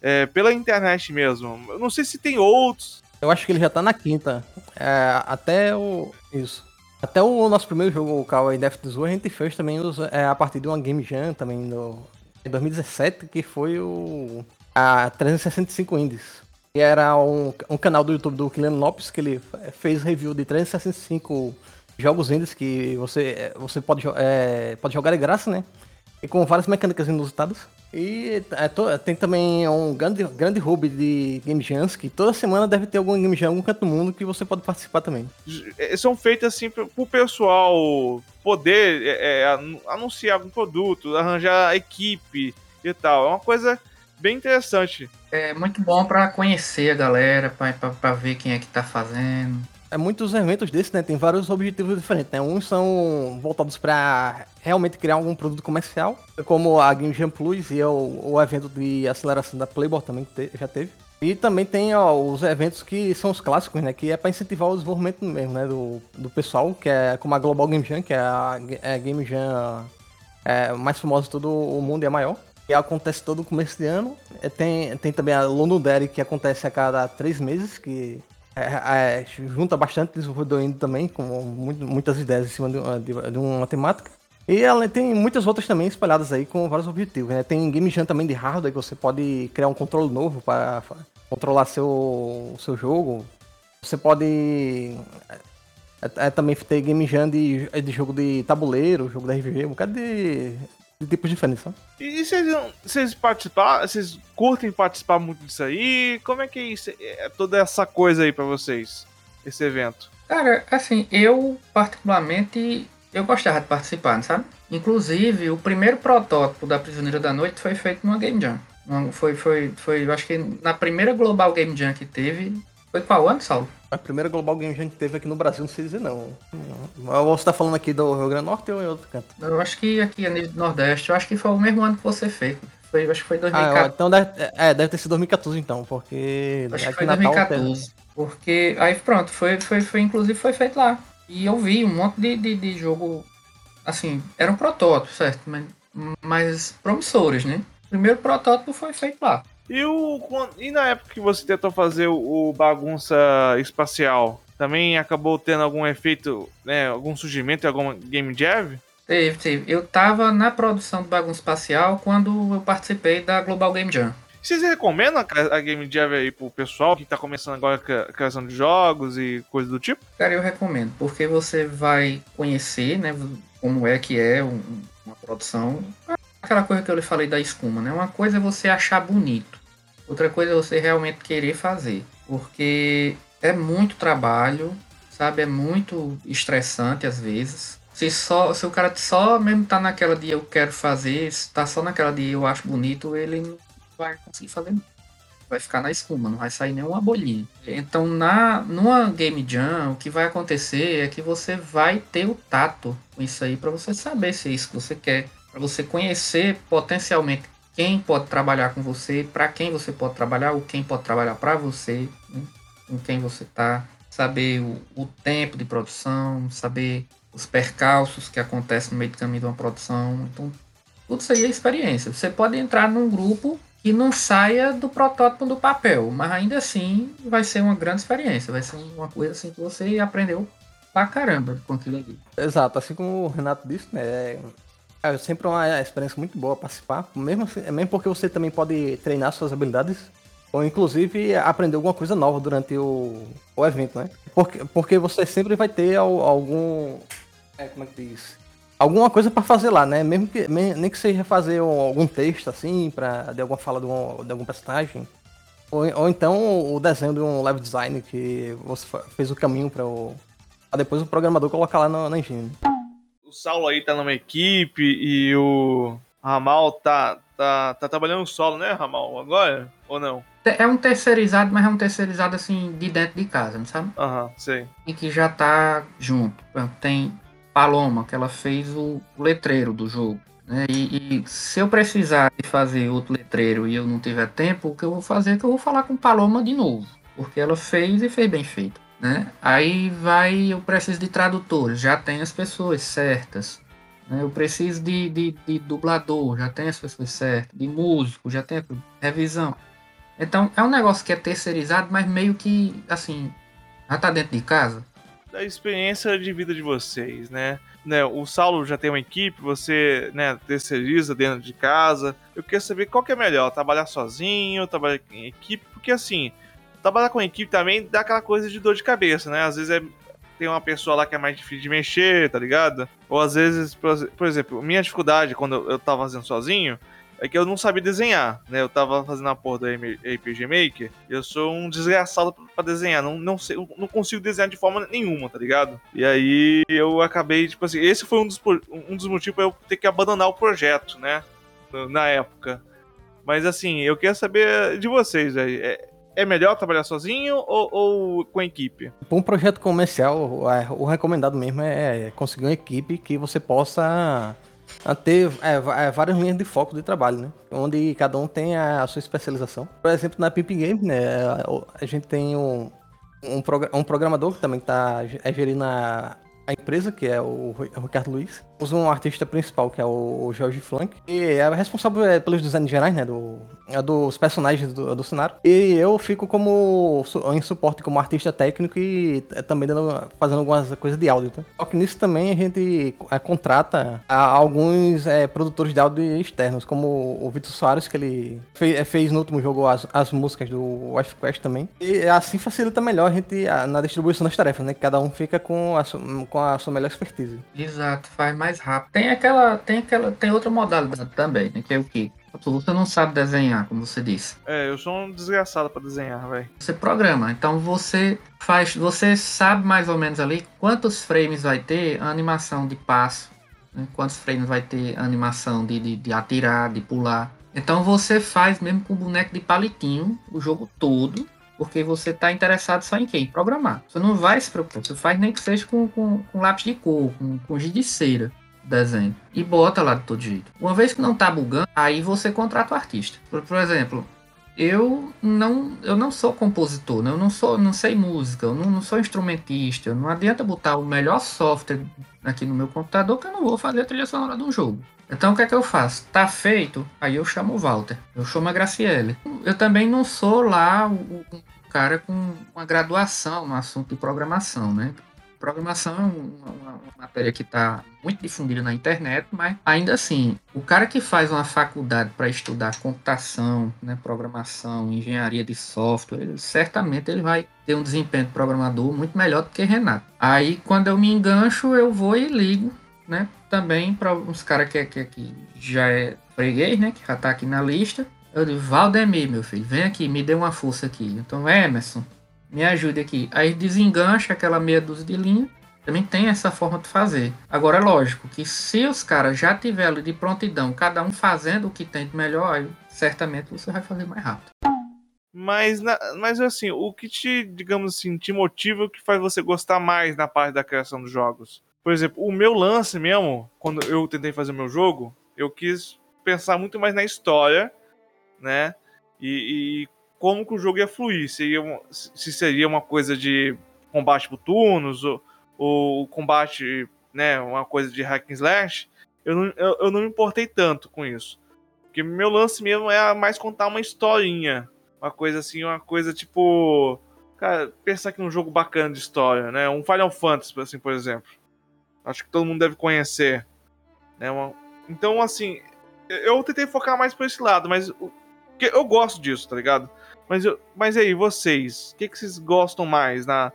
é, pela internet mesmo. Eu não sei se tem outros. Eu acho que ele já tá na quinta. É, até o. Isso. Até o nosso primeiro jogo, o Kawaii Death Zoo, a gente fez também os, é, a partir de uma Game Jam também no, em 2017, que foi o. A 365 Indies. Que era um, um canal do YouTube do Kilian Lopes, que ele fez review de 365 jogos indies que você, você pode, é, pode jogar de graça, né? E com várias mecânicas inusitadas. E é, to, tem também um grande, grande hub de Game Jams, que toda semana deve ter algum Game Jam em algum canto do mundo que você pode participar também. É, são feitos assim para o pessoal poder é, é anunciar algum produto, arranjar equipe e tal. É uma coisa bem interessante. É muito bom para conhecer a galera, para ver quem é que tá fazendo é muitos eventos desses, né? Tem vários objetivos diferentes, né? Uns são voltados para realmente criar algum produto comercial, como a Game Jam Plus e o, o evento de aceleração da Playboy também que te, já teve. E também tem ó, os eventos que são os clássicos, né? Que é para incentivar o desenvolvimento mesmo, né? Do, do pessoal, que é como a Global Game Jam, que é a, é a Game Jam é, mais famosa de todo o mundo e a maior. E acontece todo o começo de ano. É, tem, tem também a London Dairy, que acontece a cada três meses, que é, é, junta bastante desenvolvedor indo também, com muito, muitas ideias em cima de, de, de, uma temática. E ela tem muitas outras também espalhadas aí com vários objetivos. Né? Tem Game Jam também de hardware, que você pode criar um controle novo para controlar seu, seu jogo. Você pode é, é, também ter Game Jam de, de jogo de tabuleiro, jogo da RPG, um bocado de, de tipos diferentes. Sabe? E vocês, vocês participar, vocês curtem participar muito disso aí? Como é que é, isso, é toda essa coisa aí para vocês, esse evento? Cara, assim, eu particularmente eu gostava de participar, sabe? Inclusive, o primeiro protótipo da Prisioneira da Noite foi feito numa Game Jam. Foi, foi, foi, eu acho que na primeira Global Game Jam que teve. Foi qual ano, Saulo? A primeira Global Game Jam que teve aqui no Brasil, não sei dizer não. Você tá falando aqui do Rio Grande do Norte ou em outro canto? Eu acho que aqui no Nordeste, eu acho que foi o mesmo ano que você fez. Foi, acho que foi 2014. Ah, então deve, é, deve ter sido 2014 então, porque. Acho que foi 2014. Porque aí pronto, foi, foi, foi, inclusive foi feito lá. E eu vi um monte de, de, de jogo. Assim, era um protótipo, certo? Mas, mas promissores, né? O primeiro protótipo foi feito lá. E, o, e na época que você tentou fazer o, o bagunça espacial, também acabou tendo algum efeito, né, algum surgimento em alguma Game Jam? Teve, teve. Eu tava na produção do Bagunça Espacial quando eu participei da Global Game Jam. Vocês recomendam a Game Jam aí pro pessoal que tá começando agora a criação de jogos e coisas do tipo? Cara, eu recomendo, porque você vai conhecer, né, como é que é uma produção aquela coisa que eu lhe falei da espuma, né? Uma coisa é você achar bonito, outra coisa é você realmente querer fazer, porque é muito trabalho, sabe? É muito estressante às vezes. Se, só, se o cara só mesmo tá naquela de eu quero fazer, tá só naquela de eu acho bonito, ele não vai conseguir fazer Vai ficar na espuma, não vai sair nenhuma bolinha. Então, na, numa Game Jam, o que vai acontecer é que você vai ter o tato com isso aí para você saber se é isso que você quer você conhecer potencialmente quem pode trabalhar com você, para quem você pode trabalhar, ou quem pode trabalhar para você, né? com quem você está, saber o, o, tempo de produção, saber os percalços que acontecem no meio do caminho de uma produção. Então, tudo isso aí é experiência. Você pode entrar num grupo que não saia do protótipo do papel, mas ainda assim vai ser uma grande experiência, vai ser uma coisa assim que você aprendeu pra caramba com aquilo ali. Exato, assim como o Renato disse, né? É, é sempre uma experiência muito boa participar, mesmo, assim, mesmo porque você também pode treinar suas habilidades ou inclusive aprender alguma coisa nova durante o, o evento, né? Porque, porque você sempre vai ter algum. É, como é que diz? Alguma coisa para fazer lá, né? Mesmo que, nem que seja fazer algum texto assim, pra, de alguma fala de, um, de algum personagem. Ou, ou então o desenho de um level design que você fez o caminho para o. Pra depois o programador colocar lá na, na engine. O Saulo aí tá numa equipe e o Ramal tá, tá, tá trabalhando solo, né, Ramal? Agora? Ou não? É um terceirizado, mas é um terceirizado assim de dentro de casa, não sabe? Aham, uhum, sei. E que já tá junto. Tem Paloma, que ela fez o letreiro do jogo. Né? E, e, se eu precisar de fazer outro letreiro e eu não tiver tempo, o que eu vou fazer é que eu vou falar com Paloma de novo. Porque ela fez e fez bem feito. Né? Aí vai, eu preciso de tradutores, já tem as pessoas certas. Né? Eu preciso de, de, de dublador, já tem as pessoas certas. De músico, já tem revisão. Então é um negócio que é terceirizado, mas meio que assim, já tá dentro de casa. Da experiência de vida de vocês, né? né? O Saulo já tem uma equipe, você né, terceiriza dentro de casa. Eu queria saber qual que é melhor, trabalhar sozinho, trabalhar em equipe, porque assim, trabalhar com equipe também dá aquela coisa de dor de cabeça, né? Às vezes é, tem uma pessoa lá que é mais difícil de mexer, tá ligado? Ou às vezes, por exemplo, minha dificuldade quando eu tava fazendo sozinho é que eu não sabia desenhar, né? Eu tava fazendo a porra do RPG Maker, eu sou um desgraçado pra desenhar, não, não, sei, não consigo desenhar de forma nenhuma, tá ligado? E aí eu acabei, tipo assim, esse foi um dos, um dos motivos pra eu ter que abandonar o projeto, né? Na época. Mas assim, eu quero saber de vocês, aí. É, é melhor trabalhar sozinho ou, ou com equipe? Para um projeto comercial, o recomendado mesmo é conseguir uma equipe que você possa a ter é, é, várias linhas de foco de trabalho, né? Onde cada um tem a, sua especialização. Por exemplo, na Pip Game, né? A gente tem um, um, um programador que também está é, gerindo a, a empresa, que é o Ricardo Luiz. Temos um artista principal, que é o Jorge Flank, e é responsável é, pelos designs gerais, né, do, é dos personagens do, do cenário. E eu fico como em suporte como artista técnico e também dando, fazendo algumas coisas de áudio. Tá? Só que nisso também a gente é, contrata alguns é, produtores de áudio externos, como o Vitor Soares, que ele fez, é, fez, no último jogo as, as músicas do Wife Quest também. E assim facilita melhor a gente na distribuição das tarefas, né? Cada um fica com a, com a sua melhor expertise. Exato, faz mais mais rápido. Tem aquela, tem aquela, tem outra modalidade também, né, que é o que você não sabe desenhar, como você disse. É, eu sou um desgraçado para desenhar, velho. Você programa, então você faz, você sabe mais ou menos ali quantos frames vai ter a animação de passo, né? quantos frames vai ter a animação de, de, de atirar, de pular. Então você faz mesmo com o boneco de palitinho o jogo todo porque você está interessado só em quem? Programar. Você não vai se preocupar. Você faz nem que seja com, com, com lápis de cor, com, com giz de cera desenho e bota lá de todo jeito. Uma vez que não tá bugando, aí você contrata o artista. Por, por exemplo, eu não eu não sou compositor, né? eu não sou não sei música, eu não, não sou instrumentista. Não adianta botar o melhor software aqui no meu computador que eu não vou fazer a trilha sonora de um jogo. Então o que é que eu faço? Tá feito, aí eu chamo o Walter, eu chamo a Graciele. Eu também não sou lá o, o cara com uma graduação no assunto de programação, né? Programação é uma, uma matéria que está muito difundida na internet, mas ainda assim, o cara que faz uma faculdade para estudar computação, né, programação, engenharia de software, ele, certamente ele vai ter um desempenho de programador muito melhor do que Renato. Aí, quando eu me engancho, eu vou e ligo né? Também para uns caras que, que, que já é freguês, né? Que já tá aqui na lista. Eu digo, Valdemir, meu filho, vem aqui, me dê uma força aqui. Então, Emerson, me ajude aqui. Aí desengancha aquela meia dúzia de linha. Também tem essa forma de fazer. Agora é lógico que se os caras já tiverem de prontidão, cada um fazendo o que tem de melhor, certamente você vai fazer mais rápido. Mas, mas assim, o que te, digamos assim, te motiva, o que faz você gostar mais na parte da criação dos jogos? Por exemplo, o meu lance mesmo, quando eu tentei fazer meu jogo, eu quis pensar muito mais na história, né? E, e como que o jogo ia fluir. Seria, se seria uma coisa de combate por turnos, ou, ou combate, né, uma coisa de hack and slash. Eu não, eu, eu não me importei tanto com isso. Porque meu lance mesmo é mais contar uma historinha. Uma coisa assim, uma coisa tipo. Cara, pensar aqui num jogo bacana de história, né? Um Final Fantasy, assim, por exemplo. Acho que todo mundo deve conhecer. Né? Uma... Então, assim, eu tentei focar mais por esse lado, mas eu gosto disso, tá ligado? Mas, eu... mas aí, vocês, o que, que vocês gostam mais na...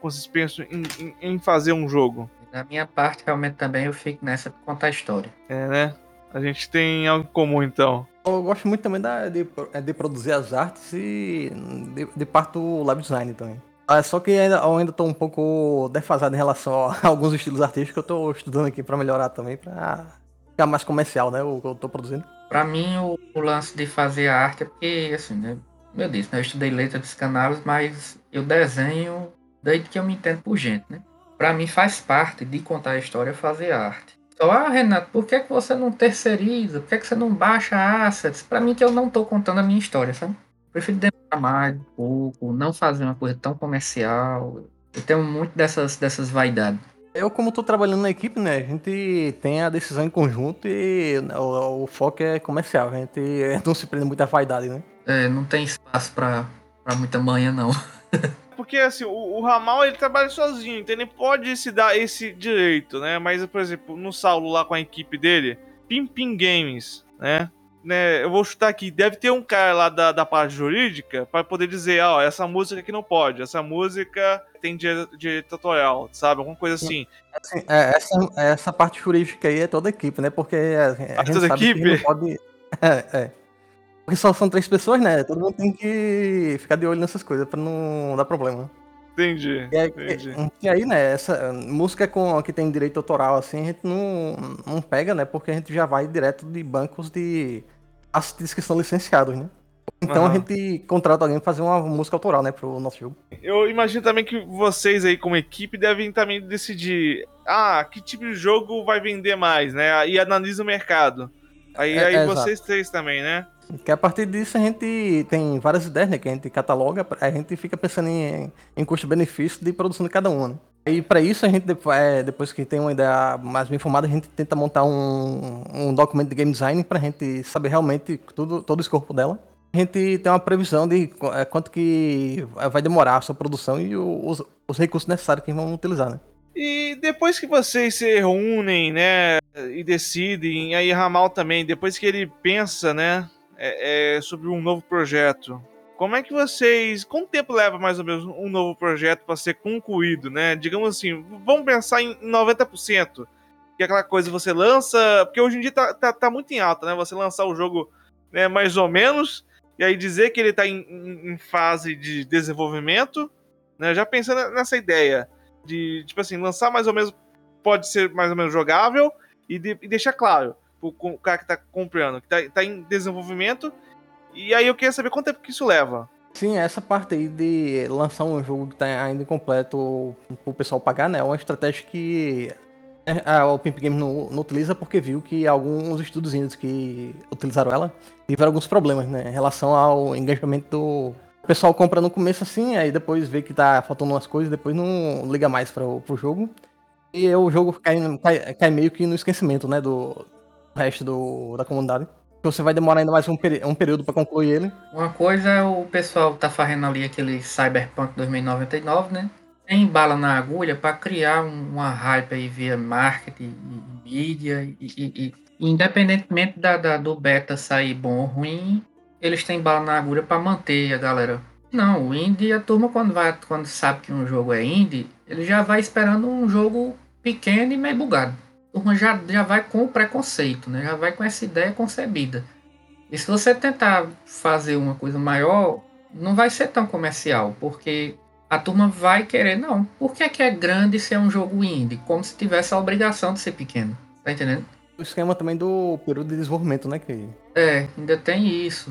quando vocês pensam em, em, em fazer um jogo? Da minha parte, realmente também eu fico nessa de contar a história. É, né? A gente tem algo em comum, então. Eu gosto muito também da, de, de produzir as artes e de, de parte do lab design também. Ah, só que ainda, eu ainda tô um pouco defasado em relação a [LAUGHS] alguns estilos artísticos que eu tô estudando aqui para melhorar também, para ficar mais comercial, né? O que eu tô produzindo. Para mim, o, o, lance de fazer a arte é porque, assim, né? Meu Deus, né, eu estudei letra psicanálise, mas eu desenho desde que eu me entendo por gente, né? Para mim faz parte de contar a história fazer arte. Então, ah, Renato, por que, que você não terceiriza? Por que, que você não baixa assets? Para mim que eu não tô contando a minha história, sabe? prefiro demorar mais um pouco, não fazer uma coisa tão comercial. Eu tenho muito dessas, dessas vaidades. Eu, como estou trabalhando na equipe, né, a gente tem a decisão em conjunto e o, o foco é comercial. A gente não se prende muito à vaidade, né? É, não tem espaço para muita manhã, não. [LAUGHS] Porque, assim, o, o, Ramal, ele trabalha sozinho, então ele pode se dar esse direito, né? Mas, por exemplo, no Saulo lá com a equipe dele, Pim Pim Games, né? né, eu vou chutar aqui, deve ter um cara lá da, da parte jurídica para poder dizer, ó, oh, essa música aqui não pode, essa música tem direito autoral, sabe? Alguma coisa assim. assim é, essa, essa parte jurídica aí é toda a equipe, né? Porque a, a, gente toda sabe equipe? que não pode... [LAUGHS] É, é. Porque só são três pessoas, né? Todo mundo tem que ficar de olho nessas coisas para não dar problema. Entendi. E aí, entendi. E aí, né, essa música com, que tem direito autoral, assim, a gente não, não pega, né? Porque a gente já vai direto de bancos de artistas que são licenciados, né? Então uhum. a gente contrata alguém pra fazer uma música autoral, né, pro nosso jogo. Eu imagino também que vocês aí, como equipe, devem também decidir, ah, que tipo de jogo vai vender mais, né? E analisa o mercado. Aí, é, aí é, vocês exato. três também, né? Que a partir disso a gente tem várias ideias, né? Que a gente cataloga, a gente fica pensando em, em custo-benefício de produção de cada uma, né? E para isso a gente, é, depois que tem uma ideia mais bem formada, a gente tenta montar um, um documento de game design para a gente saber realmente tudo, todo o escopo dela. A gente tem uma previsão de é, quanto que vai demorar a sua produção e os, os recursos necessários que vão utilizar, né? E depois que vocês se reúnem, né, e decidem, aí Ramal também, depois que ele pensa, né, é, é, sobre um novo projeto, como é que vocês. Quanto tempo leva mais ou menos um novo projeto para ser concluído, né? Digamos assim, vamos pensar em 90%. Que é aquela coisa você lança. Porque hoje em dia tá, tá, tá muito em alta, né? Você lançar o jogo né, mais ou menos. E aí dizer que ele está em, em, fase de desenvolvimento. Né? Já pensando nessa ideia de, tipo assim, lançar mais ou menos. Pode ser mais ou menos jogável. E, de, e deixar claro o cara que está comprando que está tá em desenvolvimento e aí eu queria saber quanto tempo que isso leva. Sim, essa parte aí de lançar um jogo que tá ainda incompleto pro pessoal pagar, né? É uma estratégia que a Pimp Game não, não, utiliza porque viu que alguns estudos que utilizaram ela tiveram alguns problemas, né? Em relação ao engajamento do. O pessoal compra no começo assim, aí depois vê que tá faltando umas coisas, depois não liga mais para pro jogo. E o jogo cai, cai, cai, meio que no esquecimento, né? Do resto do, da comunidade. Você vai demorar ainda mais um, um período para concluir ele. Uma coisa é o pessoal tá fazendo ali aquele Cyberpunk 2099, né? Tem bala na agulha para criar uma hype aí via marketing mídia. E, e, e independentemente da, da, do beta sair bom ou ruim, eles têm bala na agulha para manter a galera. Não, o indie, a turma quando, vai, quando sabe que um jogo é indie, ele já vai esperando um jogo pequeno e meio bugado turma já, já vai com o preconceito, né? Já vai com essa ideia concebida. E se você tentar fazer uma coisa maior, não vai ser tão comercial, porque a turma vai querer, não. Por que é, que é grande se é um jogo indie? Como se tivesse a obrigação de ser pequeno. Tá entendendo? O esquema também do período de desenvolvimento, né? Que... É, ainda tem isso.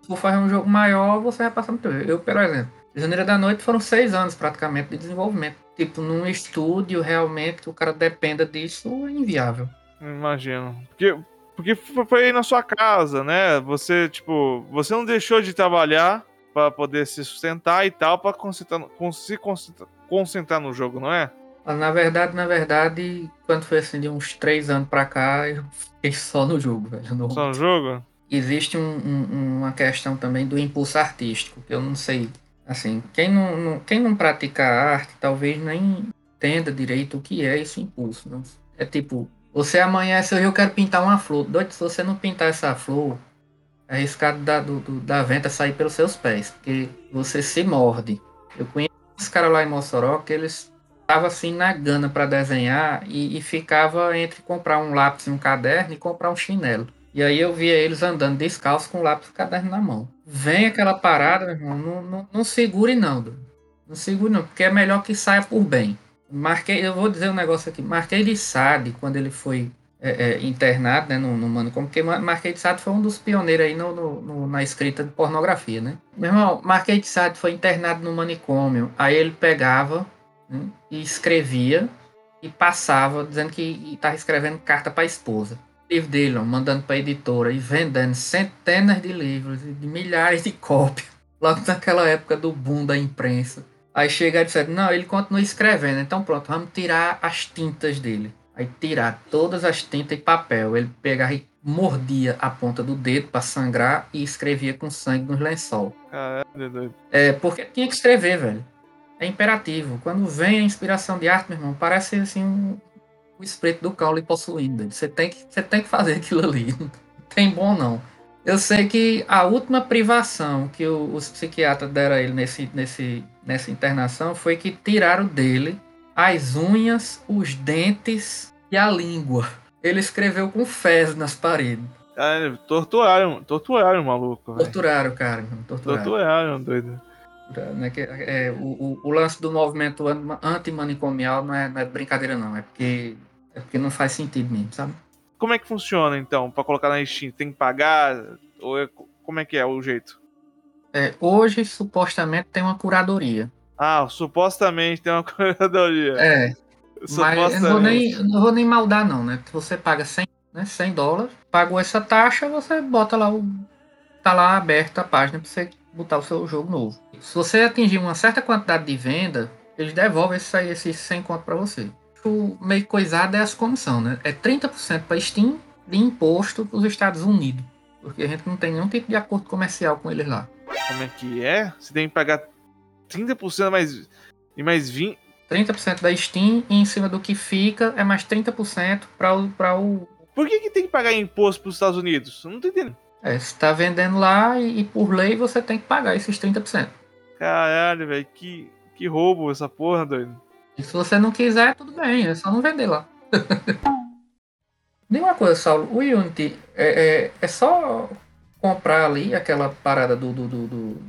Se for fazer um jogo maior, você vai passar muito. Eu, por exemplo, Janeiro da Noite foram seis anos praticamente de desenvolvimento tipo, num estúdio realmente o cara dependa disso é inviável. Imagino. Porque, Porque foi aí na sua casa, né? Você, tipo, você não deixou de trabalhar para poder se sustentar e tal, para concentrar, se concentrar, concentrar no jogo, não é? Ah, na verdade, na verdade, quando foi assim de uns três anos pra cá, eu fiquei só no jogo, velho. No... Só no jogo? Existe um, um, uma questão também do impulso artístico, que eu não sei. Assim, quem não, não, quem não pratica arte talvez nem entenda direito o que é esse impulso. Não? É tipo, você amanhece hoje, eu quero pintar uma flor. Doido, se você não pintar essa flor, é arriscado da, do, da venta sair pelos seus pés, porque você se morde. Eu conheço uns caras lá em Mossoró que eles estavam assim na gana para desenhar e, e, ficava entre comprar um lápis e um caderno e comprar um chinelo. E aí eu via eles andando descalço com o lápis e o caderno na mão. Vem aquela parada, meu irmão, não, não, não segure não, não segure não, porque é melhor que saia por bem. Marquei, eu vou dizer um negócio aqui. Marquei de Sade, quando ele foi é, é, internado né, no, no Manicômio, porque Marquei de Sade foi um dos pioneiros aí no, no, no, na escrita de pornografia, né? Meu irmão, Marquei de Sade foi internado no manicômio, aí ele pegava né, e escrevia e passava dizendo que estava escrevendo carta para a esposa. Livro dele, mandando para a editora e vendendo centenas de livros e de milhares de [LAUGHS] cópias. Logo naquela época do boom da imprensa. Aí chega e diz, não, ele continua escrevendo, então pronto, vamos tirar as tintas dele. Aí tirar todas as tintas e papel. Ele pegava e mordia a ponta do dedo para sangrar e escrevia com sangue nos lençol. Caralho, é, porque tinha que escrever, velho. É imperativo. Quando vem a inspiração de arte, meu irmão, parece assim um, o espírito do caule possuindo. Você tem, que, você tem que fazer aquilo ali. [LAUGHS] Não tem bom, não. Eu sei que a última privação que o, os psiquiatras deram a ele nesse, nesse, nessa internação foi que tiraram dele as unhas, os dentes e a língua. Ele escreveu com fezes nas paredes. Ah, torturaram, torturaram o maluco. Véio. Torturaram, cara. Torturaram, torturaram doido. Né, que, é, o, o, o, lance do movimento antimanicomial não é, não é brincadeira, não. É porque, é porque não faz sentido mesmo, sabe? Como é que funciona, então, para colocar na Steam? Tem que pagar? Ou é, como é que é o jeito? É, hoje, supostamente, tem uma curadoria. Ah, supostamente tem uma [LAUGHS] curadoria. É. Mas eu não vou, nem, não vou nem maldar, não, né? Você paga 100, né, 100 dólares, pagou essa taxa, você bota lá o. Tá lá aberta a página para você botar o seu jogo novo. Se você atingir uma certa quantidade de venda, eles devolvem esses, esses 100 conto para você o meio coisado é as comissão, né? É 30% para Steam de imposto para os Estados Unidos. Porque a gente não tem nenhum tipo de acordo comercial com eles lá. Como é que é? Você tem que pagar 30% mais, e mais 20%. 30% da Steam e em cima do que fica é mais 30% para o, pra o. Por que, que tem que pagar imposto para os Estados Unidos? Eu não tô entendendo. É, você tá vendendo lá e, e, por lei você tem que pagar esses 30%. Caralho, velho, que, que roubo essa porra, doido. E se você não quiser, tudo bem, é só não vender lá. [LAUGHS] Diga uma coisa, Saulo, o Unity é, é, é, só comprar ali aquela parada do, do, do, do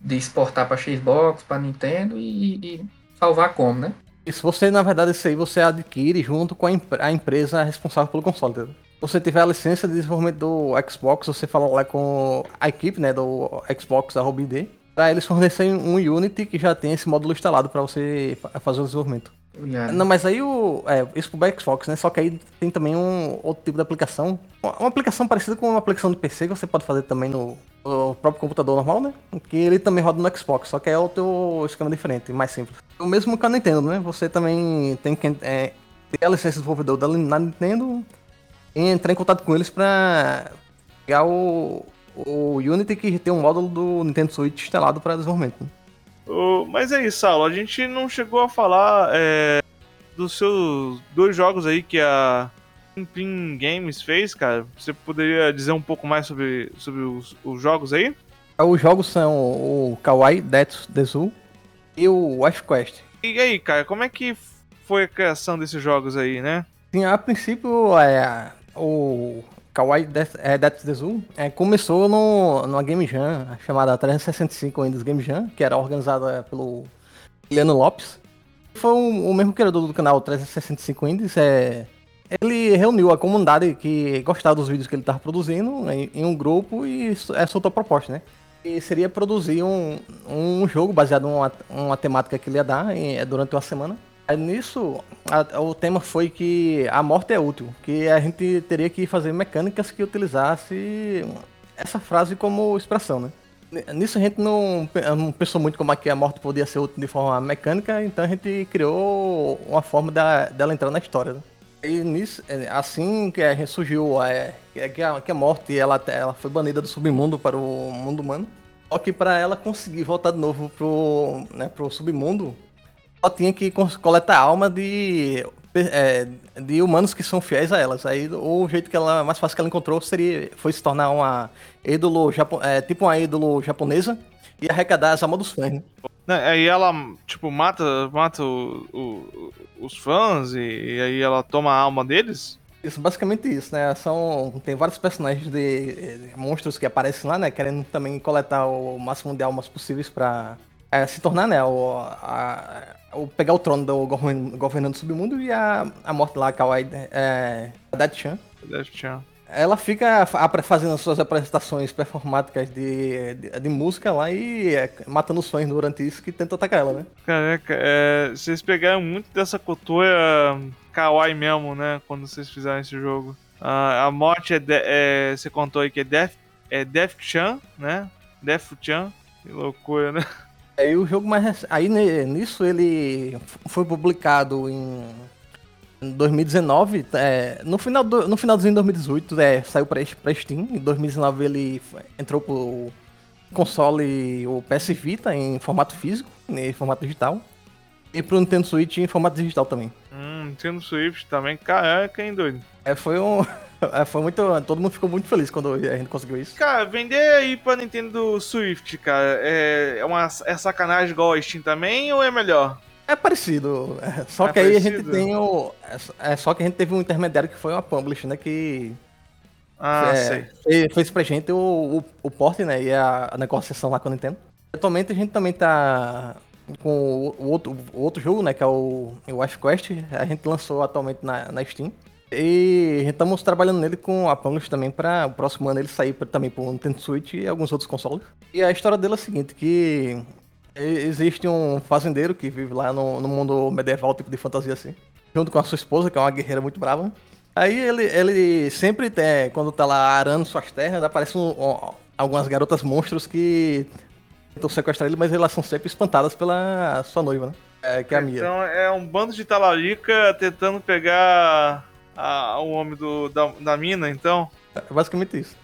de exportar para Xbox, para Nintendo e, e, salvar como, né? Isso você, na verdade, isso aí você adquire junto com a, a empresa responsável pelo console. Se você tiver a licença de desenvolvimento do Xbox, você fala lá com a equipe né, do Xbox, a RobiD, para eles fornecerem um Unity que já tem esse módulo instalado para você fazer o desenvolvimento. Yeah. Não, mas aí o. É, isso pro Xbox, né? Só que aí tem também um outro tipo de aplicação. Uma aplicação parecida com uma aplicação de PC que você pode fazer também no, no próprio computador normal, né? Que ele também roda no Xbox, só que é outro esquema diferente, mais simples. O mesmo que a Nintendo, né? Você também tem que é, ter a licença de desenvolvedor da na Nintendo e entrar em contato com eles para pegar o, o Unity que tem um módulo do Nintendo Switch instalado para desenvolvimento. Né? Oh, mas é isso, Saulo. A gente não chegou a falar é, dos seus dois jogos aí que a Pin Games fez, cara. Você poderia dizer um pouco mais sobre, sobre os, os jogos aí? Os jogos são o Kawaii Death Desu e o Wife Quest. E aí, cara, como é que foi a criação desses jogos aí, né? Sim, a princípio, é, o Kawaii Death, é, Death Zoom é, começou no, numa Game Jam chamada 365 Windows Game Jam, que era organizada pelo Guilherme Lopes. Foi o, o mesmo criador do canal 365 Windows. É, ele reuniu a comunidade que gostava dos vídeos que ele estava produzindo em, em, um grupo e é, soltou a proposta, né? E seria produzir um, um jogo baseado em uma, uma temática que ele ia dar em, durante uma semana Aí nisso, a- o tema foi que a morte é útil, que a gente teria que fazer mecânicas que utilizasse essa frase como expressão, né? Nisso a gente não, não pensou muito como é que a morte podia ser útil de forma mecânica, então a gente criou uma forma da- dela entrar na história, né? E nisso, é, assim que a surgiu, é, que a, que a morte ela, ela foi banida do submundo para o mundo humano. Só que para ela conseguir voltar de novo pro, né, pro submundo, ela tinha que coletar alma de, é, de humanos que são fiéis a elas. Aí o jeito que ela mais fácil que ela encontrou seria foi se tornar uma ídolo japo, é, tipo uma ídolo japonesa e arrecadar as almas dos fãs. Né? Né, Aí ela, tipo, mata, mata o- o- os fãs e, e aí ela toma a alma deles? Isso, basicamente isso, né? São, tem vários personagens de, de monstros que aparecem lá, né? Querendo também coletar o máximo de almas possíveis pra é, se tornar, né? O, a- o- pegar o trono do govern- governando do submundo e a, a morte lá, a Kawaii, é, a. Deve tinha. Ela fica fazendo suas apresentações performáticas de, de, de música lá e é, matando os fãs durante isso que tentam atacar ela, né? Caraca, é, vocês pegaram muito dessa cultura kawaii mesmo, né? Quando vocês fizeram esse jogo. Ah, a morte é, de- é- Você contou aí que é Death, é Death-chan, né? Death-chan. Que loucura, né? [LAUGHS] Aí o jogo mais rec- aí nisso ele foi publicado em em 2019, é, no final do, no finalzinho de 2018, é, saiu para para Steam. Em 2019 ele entrou pro console o PS Vita em formato físico, em formato digital, e pro Nintendo Switch em formato digital também. Hum, Nintendo Switch também. Caraca, hein, doido? É, foi um [LAUGHS] foi muito, todo mundo ficou muito feliz quando a gente conseguiu isso. Cara, vender aí pra Nintendo Swift, cara, é, é, uma, é sacanagem igual a Steam também ou é melhor? É parecido, é, só É que aí a parecido? gente tem o é, é só que a gente teve um intermediário que foi uma publisher, né, que Ah, É, sei. fe- Fez pra gente o, o, o porte, né? E a, a negociação lá com a Nintendo. Atualmente a gente também tá com o, o outro, o outro jogo, né? Que é o, o Wife Quest. A gente lançou atualmente na, na Steam. E estamos trabalhando nele com a Publish também para o próximo ano ele sair pra, também pro Nintendo Switch e alguns outros consoles. E a história dele é a seguinte, que existe um fazendeiro que vive lá no, no mundo medieval, tipo de fantasia assim. Junto com a sua esposa, que é uma guerreira muito brava. Aí ele, ele sempre tem, quando tá lá arando suas terras, aparecem um- um- algumas garotas monstros que tentam sequestrar ele, mas elas são sempre espantadas pela sua noiva, né? É, que é a Mia. Então é um bando de talarica tentando pegar a- o homem do, da, da mina, então. É basicamente isso.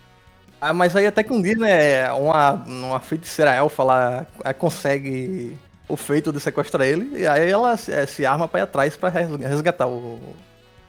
Ah, mas aí até que um dia, né, uma, uma feiticeira elfa lá eh, consegue o feito de sequestrar ele, e aí ela se, eh, se arma pra ir atrás pra res- resgatar o,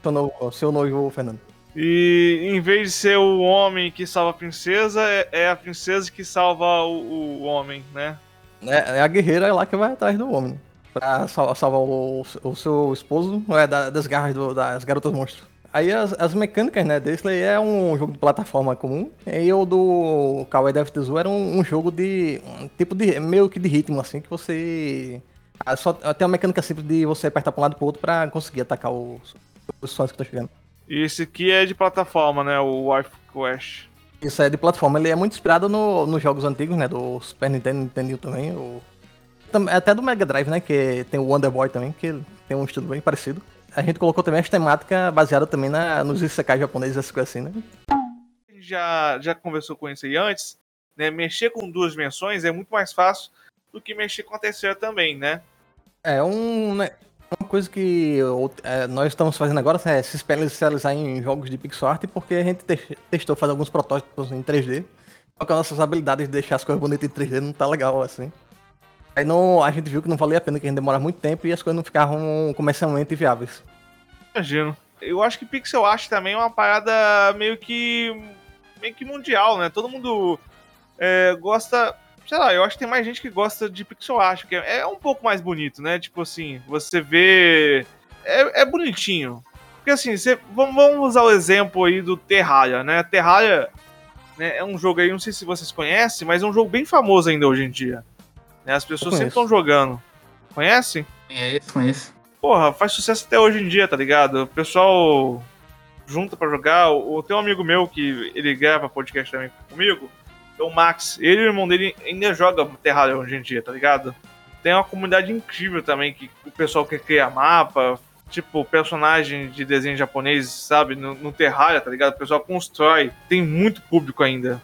seu noivo, o seu noivo Fernando. E em vez de ser o homem que salva a princesa, é, é a princesa que salva o, o homem, né? É, é a guerreira lá que vai atrás do homem, pra sal- salvar o, o seu esposo é, da- das garras do- das garotas monstros. Aí as, as mecânicas, né, desse é um jogo de plataforma comum, e o do Kawaii Death Tezu era um, um jogo de, um tipo de, meio que de ritmo, assim, que você... ah, Só tem uma mecânica simples de você apertar pra um lado e pro outro pra conseguir atacar os, os sons que estão chegando. E esse aqui é de plataforma, né? O Wife Quest. Isso é de plataforma, ele é muito inspirado no- nos jogos antigos, né, do Super Nintendo, Nintendo também, o... Até do Mega Drive, né? Que tem o Wonder Boy também, que tem um estilo bem parecido. A gente colocou também as temáticas baseadas também na, nos isekai japoneses, essas coisas assim, né? Já, já conversou com isso aí antes, né? Mexer com duas dimensões é muito mais fácil do que mexer com a terceira também, né? É um, né, uma coisa que eu- é, nós estamos fazendo agora é se especializar em jogos de pixel art porque a gente te- testou fazer alguns protótipos em 3D. Só que as nossas habilidades de deixar as coisas bonitas em 3D não tá legal assim. Aí não, a gente viu que não valia a pena, que a gente demora muito tempo e as coisas não ficavam comercialmente viáveis. Imagino. Eu acho que pixel art também é uma parada meio que meio que mundial, né? Todo mundo é, gosta, sei lá, eu acho que tem mais gente que gosta de pixel art, porque é um pouco mais bonito, né? Tipo assim, você vê é, é bonitinho. Porque assim, você, vamos, vamos usar o exemplo aí do Terraria, né? Terraria né, é um jogo aí, não sei se vocês conhecem, mas é um jogo bem famoso ainda hoje em dia. Né? As pessoas sempre conheço. estão jogando. Conhecem? É isso, é isso. porra, faz sucesso até hoje em dia, tá ligado? O pessoal junta pra jogar. O, tem um amigo meu que ele grava podcast também comigo, é o Max. Ele e o irmão dele ainda joga Terraria hoje em dia, tá ligado? tem uma comunidade incrível também, que o pessoal que cria mapa, tipo, personagem de desenho japonês, sabe, no, no Terraria, tá ligado? O pessoal constrói, tem muito público ainda.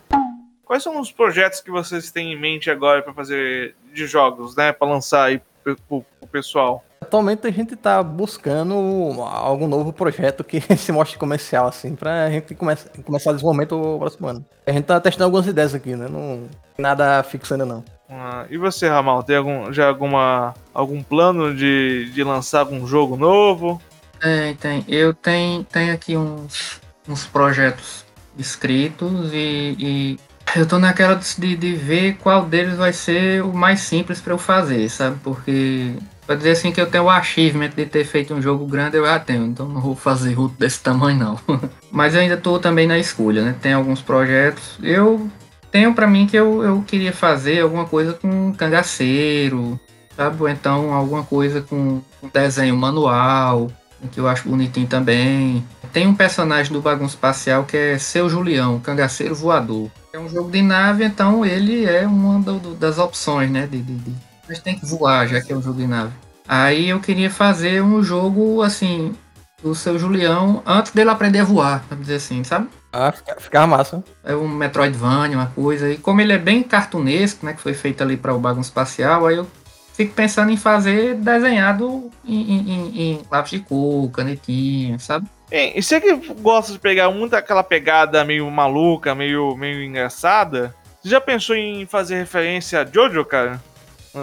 Quais são os projetos que vocês têm em mente agora para fazer de jogos, né, para lançar aí pro, pro, pro pessoal? Atualmente a gente tá buscando algum novo projeto que [LAUGHS] se mostre comercial, assim, pra gente começar, começar o desenvolvimento o próximo ano. A gente tá testando algumas ideias aqui, né? Não nada fixo ainda não. Ah, e você, Ramal, tem algum, já alguma, algum plano de, de lançar algum jogo novo? Tem, tem. Eu tenho, tenho aqui uns, uns projetos escritos e, e eu tô naquela de, de ver qual deles vai ser o mais simples para eu fazer, sabe? Porque Pra dizer assim que eu tenho o achievement de ter feito um jogo grande, eu já tenho. Então não vou fazer root desse tamanho, não. [LAUGHS] Mas eu ainda tô também na escolha, né? Tem alguns projetos. Eu tenho para mim que eu, eu queria fazer alguma coisa com cangaceiro, sabe? Ou então alguma coisa com desenho manual, que eu acho bonitinho também. Tem um personagem do Bagunço Espacial que é Seu Julião, cangaceiro voador. É um jogo de nave, então ele é uma do, das opções, né? De, de, de mas tem que voar, já que é um jogo de nave. Aí eu queria fazer um jogo, assim, do seu Julião antes dele aprender a voar, vamos dizer assim, sabe? Ah, ficava massa. É um Metroidvania, uma coisa. E como ele é bem cartunesco, né, que foi feito ali para o bagunço espacial, aí eu fico pensando em fazer desenhado em, em, em, em lápis de cor, canetinha, sabe? É, e você que gosta de pegar muito aquela pegada meio maluca, meio, meio engraçada, você já pensou em fazer referência a Jojo, cara?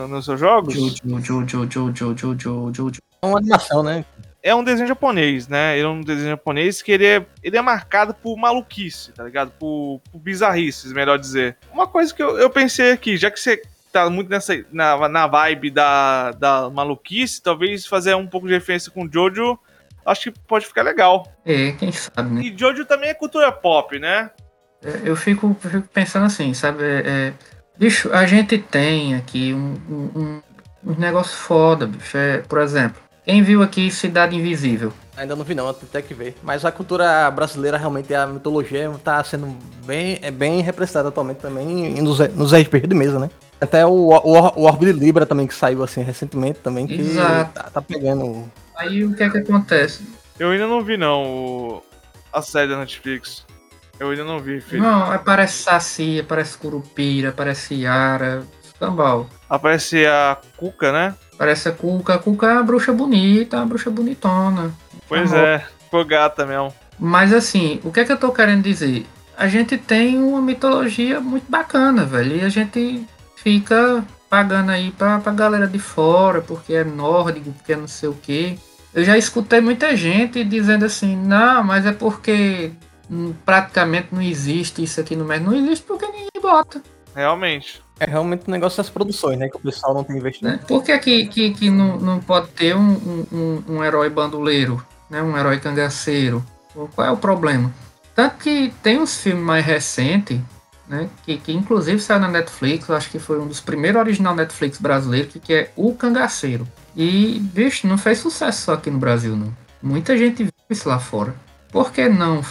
nos seus jogos? É uma animação, né? É um desenho japonês, né? Ele é um desenho japonês que ele é, ele é marcado por maluquice, tá ligado? Por, por bizarrices, melhor dizer. Uma coisa que eu, eu pensei aqui, já que você tá muito nessa na, na vibe da, da maluquice, talvez fazer um pouco de referência com Jojo, acho que pode ficar legal. É, quem sabe, né? E Jojo também é cultura pop, né? É, eu fico, eu fico pensando assim, sabe? É, é Bicho, a gente tem aqui um, um, um negócio foda, bicho. É, por exemplo, quem viu aqui Cidade Invisível? Ainda não vi não, tem que ver. Mas a cultura brasileira, realmente, a mitologia está sendo bem, é bem representada atualmente também nos, nos RPG de mesa, né? Até o, o, o Orbe de Libra também, que saiu assim recentemente também, que Exato. Tá, tá, pegando... Aí o que é que acontece? Eu ainda não vi não o... a série da Netflix. Eu ainda não vi, filho. Não, aparece Saci, aparece Curupira, aparece Yara, escambau. Aparece a Cuca, né? Aparece a Cuca. A Cuca é uma bruxa bonita, uma bruxa bonitona. Pois Amor. é, ficou gata mesmo. Mas assim, o que é que eu tô querendo dizer? A gente tem uma mitologia muito bacana, velho. E a gente fica pagando aí pra, pra galera de fora, porque é nórdico, porque é não sei o quê. Eu já escutei muita gente dizendo assim, não, mas é porque praticamente não existe isso aqui no mercado. Não existe porque ninguém bota. Realmente. É realmente um negócio das produções, né? Que o pessoal não tem investimento. Né? Por que, que, que, que não, não pode ter um, um, um herói bandoleiro, né? Um herói cangaceiro? Qual é o problema? Tanto que tem uns filmes mais recentes, né? Que, que inclusive saiu na Netflix, acho que foi um dos primeiros original Netflix brasileiros, que, que é O Cangaceiro. E, bicho, não fez sucesso só aqui no Brasil, não. Muita gente viu isso lá fora. Por que não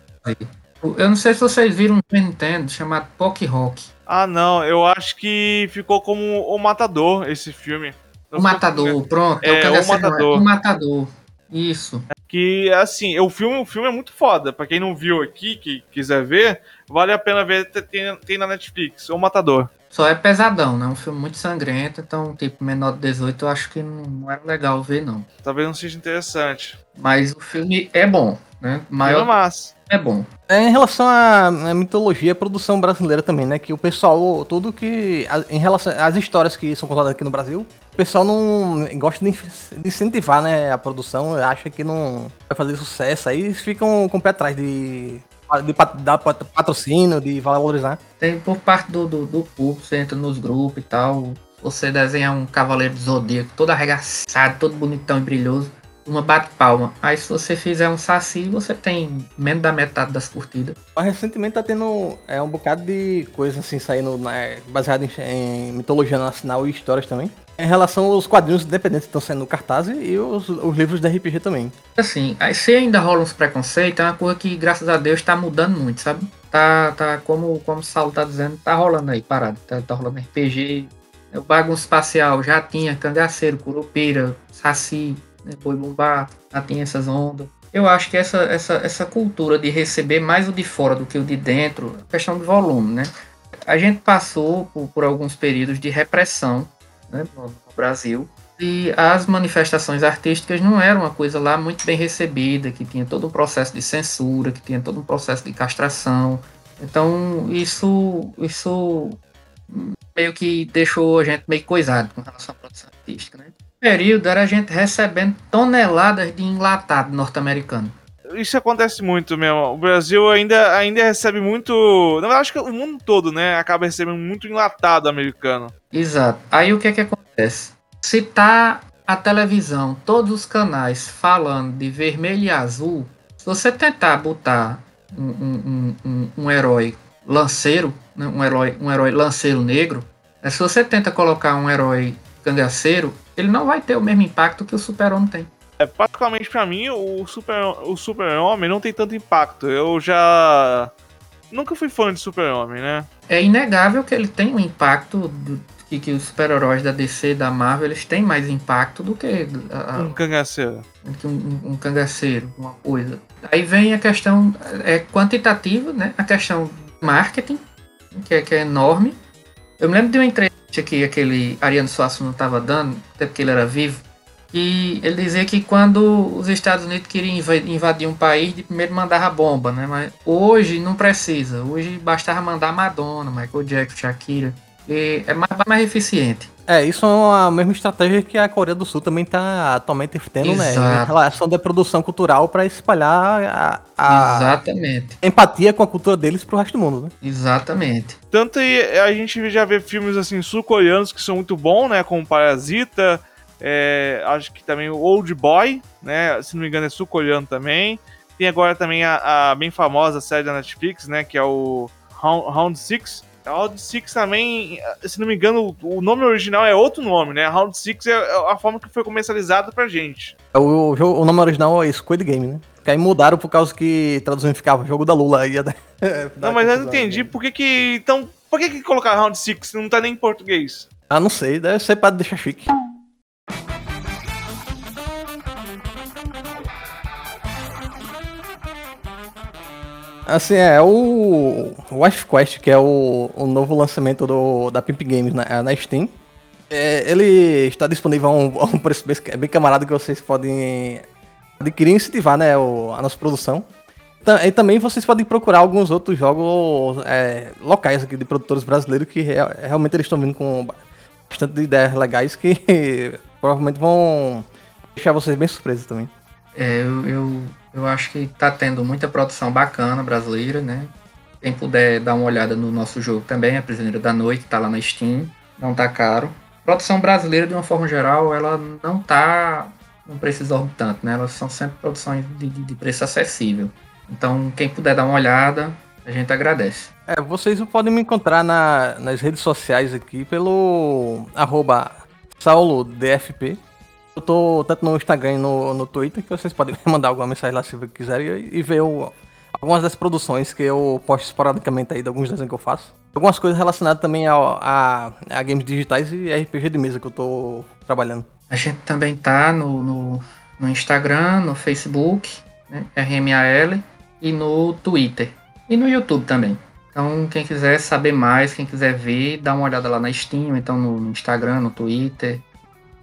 eu não sei se vocês viram um Nintendo chamado Pock Rock. Ah, não. Eu acho que ficou como O Matador esse filme. Não o Matador, pronto. É, é o Matador. O Matador. Isso. Que, assim, o filme, o filme é muito foda. Pra quem não viu aqui, que quiser ver, vale a pena ver. Tem, tem na Netflix, O Matador. Só é pesadão, né? Um filme muito sangrento, então, tipo, menor de 18 eu acho que não, não era legal ver, não. Talvez não seja interessante. Mas o filme é bom, né? Maior... É massa é bom. É, em relação à, mitologia, a produção brasileira também, né? Que o pessoal, tudo que. em relação às histórias que são contadas aqui no Brasil, o pessoal não gosta de, incentivar, né? A produção, acha que não vai fazer sucesso, aí eles ficam com o pé atrás de. De dar patrocínio, de valorizar. Tem por parte do, do, do público, você entra nos grupos e tal. Você desenha um cavaleiro de zodíaco todo arregaçado, todo bonitão e brilhoso uma bate-palma. Aí se você fizer um saci, você tem menos da metade das curtidas. Mas recentemente tá tendo é, um bocado de coisa assim saindo né, baseado em, em, mitologia nacional e histórias também. Em relação aos quadrinhos independentes que estão saindo no cartaz e os, os livros da RPG também. Assim, aí se ainda rola uns preconceitos, é uma coisa que, graças a Deus, tá mudando muito, sabe? Tá, tá como, como o Saulo tá dizendo, tá rolando aí, parado. Tá, tá rolando RPG O bagunço espacial já tinha cangaceiro, curupira, saci, né, boi bumbá, tinha essas ondas. Eu acho que essa, essa, essa cultura de receber mais o de fora do que o de dentro, questão de volume, né? A gente passou por, por alguns períodos de repressão né, no Brasil, e as manifestações artísticas não eram uma coisa lá muito bem recebida, que tinha todo um processo de censura, que tinha todo um processo de castração. Então, isso, isso meio que deixou a gente meio coisado com relação à produção artística, né? Período era a gente recebendo toneladas de enlatado norte-americano. Isso acontece muito mesmo. O Brasil ainda, ainda recebe muito. Na verdade, acho que o mundo todo, né? Acaba recebendo muito enlatado americano. Exato. Aí o que é que acontece? Se tá a televisão, todos os canais falando de vermelho e azul, se você tentar botar um, um, um, um herói lanceiro, né? um, herói, um herói lanceiro negro, é, se você tenta colocar um herói cangaceiro, ele não vai ter o mesmo impacto que o super-homem tem. É, praticamente para mim, o super o super-homem não tem tanto impacto. Eu já nunca fui fã de super-homem, né? É inegável que ele tem um impacto que, que os super-heróis da DC e da Marvel eles têm mais impacto do que a, um cangaceiro. Um, um, um, cangaceiro, uma coisa. Aí vem a questão é, quantitativa, né? A questão marketing, que é, que é enorme. Eu me lembro de uma entrevista que aquele Ariano Suassuna estava dando, até porque ele era vivo, e ele dizia que quando os Estados Unidos queriam invadir um país, de primeiro mandava bomba, né? Mas hoje não precisa. Hoje bastava mandar Madonna, Michael Jackson, Shakira. E é mais, mais eficiente. É, isso é a mesma estratégia que a Coreia do Sul também está atualmente tendo, né? Em relação da produção cultural para espalhar a, a, Exatamente. empatia com a cultura deles pro resto do mundo, né? Exatamente. Tanto aí a gente já vê filmes assim sul-coreanos que são muito bons, né? Como Parasita, é, acho que também o Old Boy, né? Se não me engano é sul-coreano também. Tem agora também a, a, bem famosa série da Netflix, né? Que é o Round Six Round 6 também, se não me engano, o nome original é outro nome, né? Round 6 é a forma que foi comercializado pra gente. É, o, o, o nome original é Squid Game, né? Que aí mudaram por causa que traduzindo ficava jogo da Lula. Aí [LAUGHS] não, mas eu não entendi por que que. Então, por que que colocar Round 6? Não tá nem em português. Ah, não sei, deve ser pra deixar chique. Assim, é o Wife Quest, que é o, o novo lançamento do, da Pimp Games na, na Steam. É, ele está disponível a um, a um preço bem, bem, camarada que vocês podem adquirir e incentivar né, o, a nossa produção. E também vocês podem procurar alguns outros jogos é, locais aqui de produtores brasileiros que realmente eles estão vindo com bastante ideias legais que [LAUGHS] provavelmente vão deixar vocês bem surpresos também. É, eu, eu eu acho que tá tendo muita produção bacana brasileira, né? Quem puder dar uma olhada no nosso jogo também, A Prisioneira da Noite, tá lá na Steam, não tá caro. Produção brasileira, de uma forma geral, ela não tá num preço exorbitante, né? Elas são sempre produções de, de preço acessível. Então, quem puder dar uma olhada, a gente agradece. É, vocês podem me encontrar na, nas redes sociais aqui pelo arroba saulodfp, eu tô tanto no Instagram e no, no Twitter, que vocês podem [LAUGHS] mandar alguma mensagem lá se quiserem e ver o, algumas das produções que eu posto esporadicamente aí de alguns desenhos que eu faço. Algumas coisas relacionadas também a, a, a games digitais e RPG de mesa que eu tô trabalhando. A gente também tá no, no, no Instagram, no Facebook, né, RMAL, e no Twitter. E no YouTube também. Então, quem quiser saber mais, quem quiser ver, dá uma olhada lá na Steam, então no Instagram, no Twitter,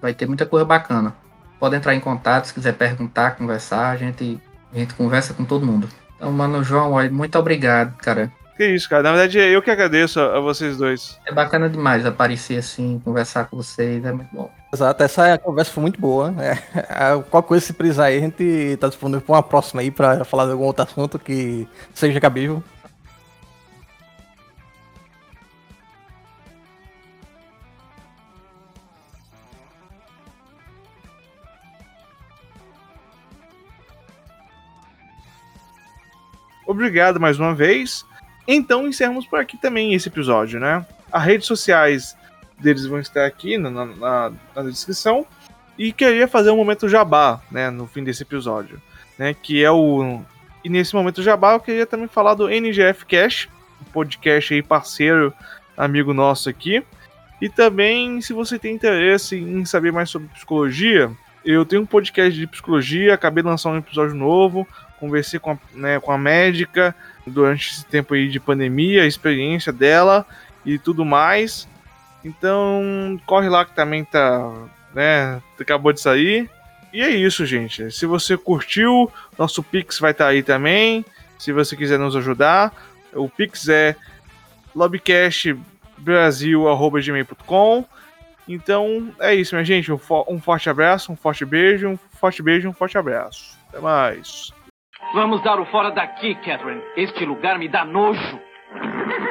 vai ter muita coisa bacana. Pode entrar em contato se quiser perguntar, conversar, a gente, a gente conversa com todo mundo. Então, mano, João, muito obrigado, cara. Que isso, cara. Na verdade, eu que agradeço a, vocês dois. É bacana demais aparecer assim, conversar com vocês, é muito bom. Exato, essa conversa foi muito boa. É, é, [LAUGHS] qualquer coisa se precisar aí, a gente tá disponível para uma próxima aí, para falar de algum outro assunto que seja cabível. Obrigado mais uma vez. Então encerramos por aqui também esse episódio, né? As redes sociais deles vão estar aqui na, na, na descrição. E queria fazer um momento jabá, né, no fim desse episódio, né, que é o... E nesse momento jabá eu queria também falar do NGF Cash, um podcast aí parceiro, amigo nosso aqui, E também, se você tem interesse em saber mais sobre psicologia, eu tenho um podcast de psicologia, acabei de lançar um episódio novo, conversei com a, né, com a médica durante esse tempo aí de pandemia, a experiência dela e tudo mais. Então, corre lá que também tá, né, acabou de sair. E é isso, gente. Se você curtiu, nosso Pix vai estar tá aí também. Se você quiser nos ajudar, o Pix é lobcastbrasil.gmail.com Então é isso, minha gente. Um, forte abraço, um forte beijo, um forte beijo, um forte abraço. Até mais. Vamos dar o fora daqui, Catherine. Este lugar me dá nojo. [LAUGHS]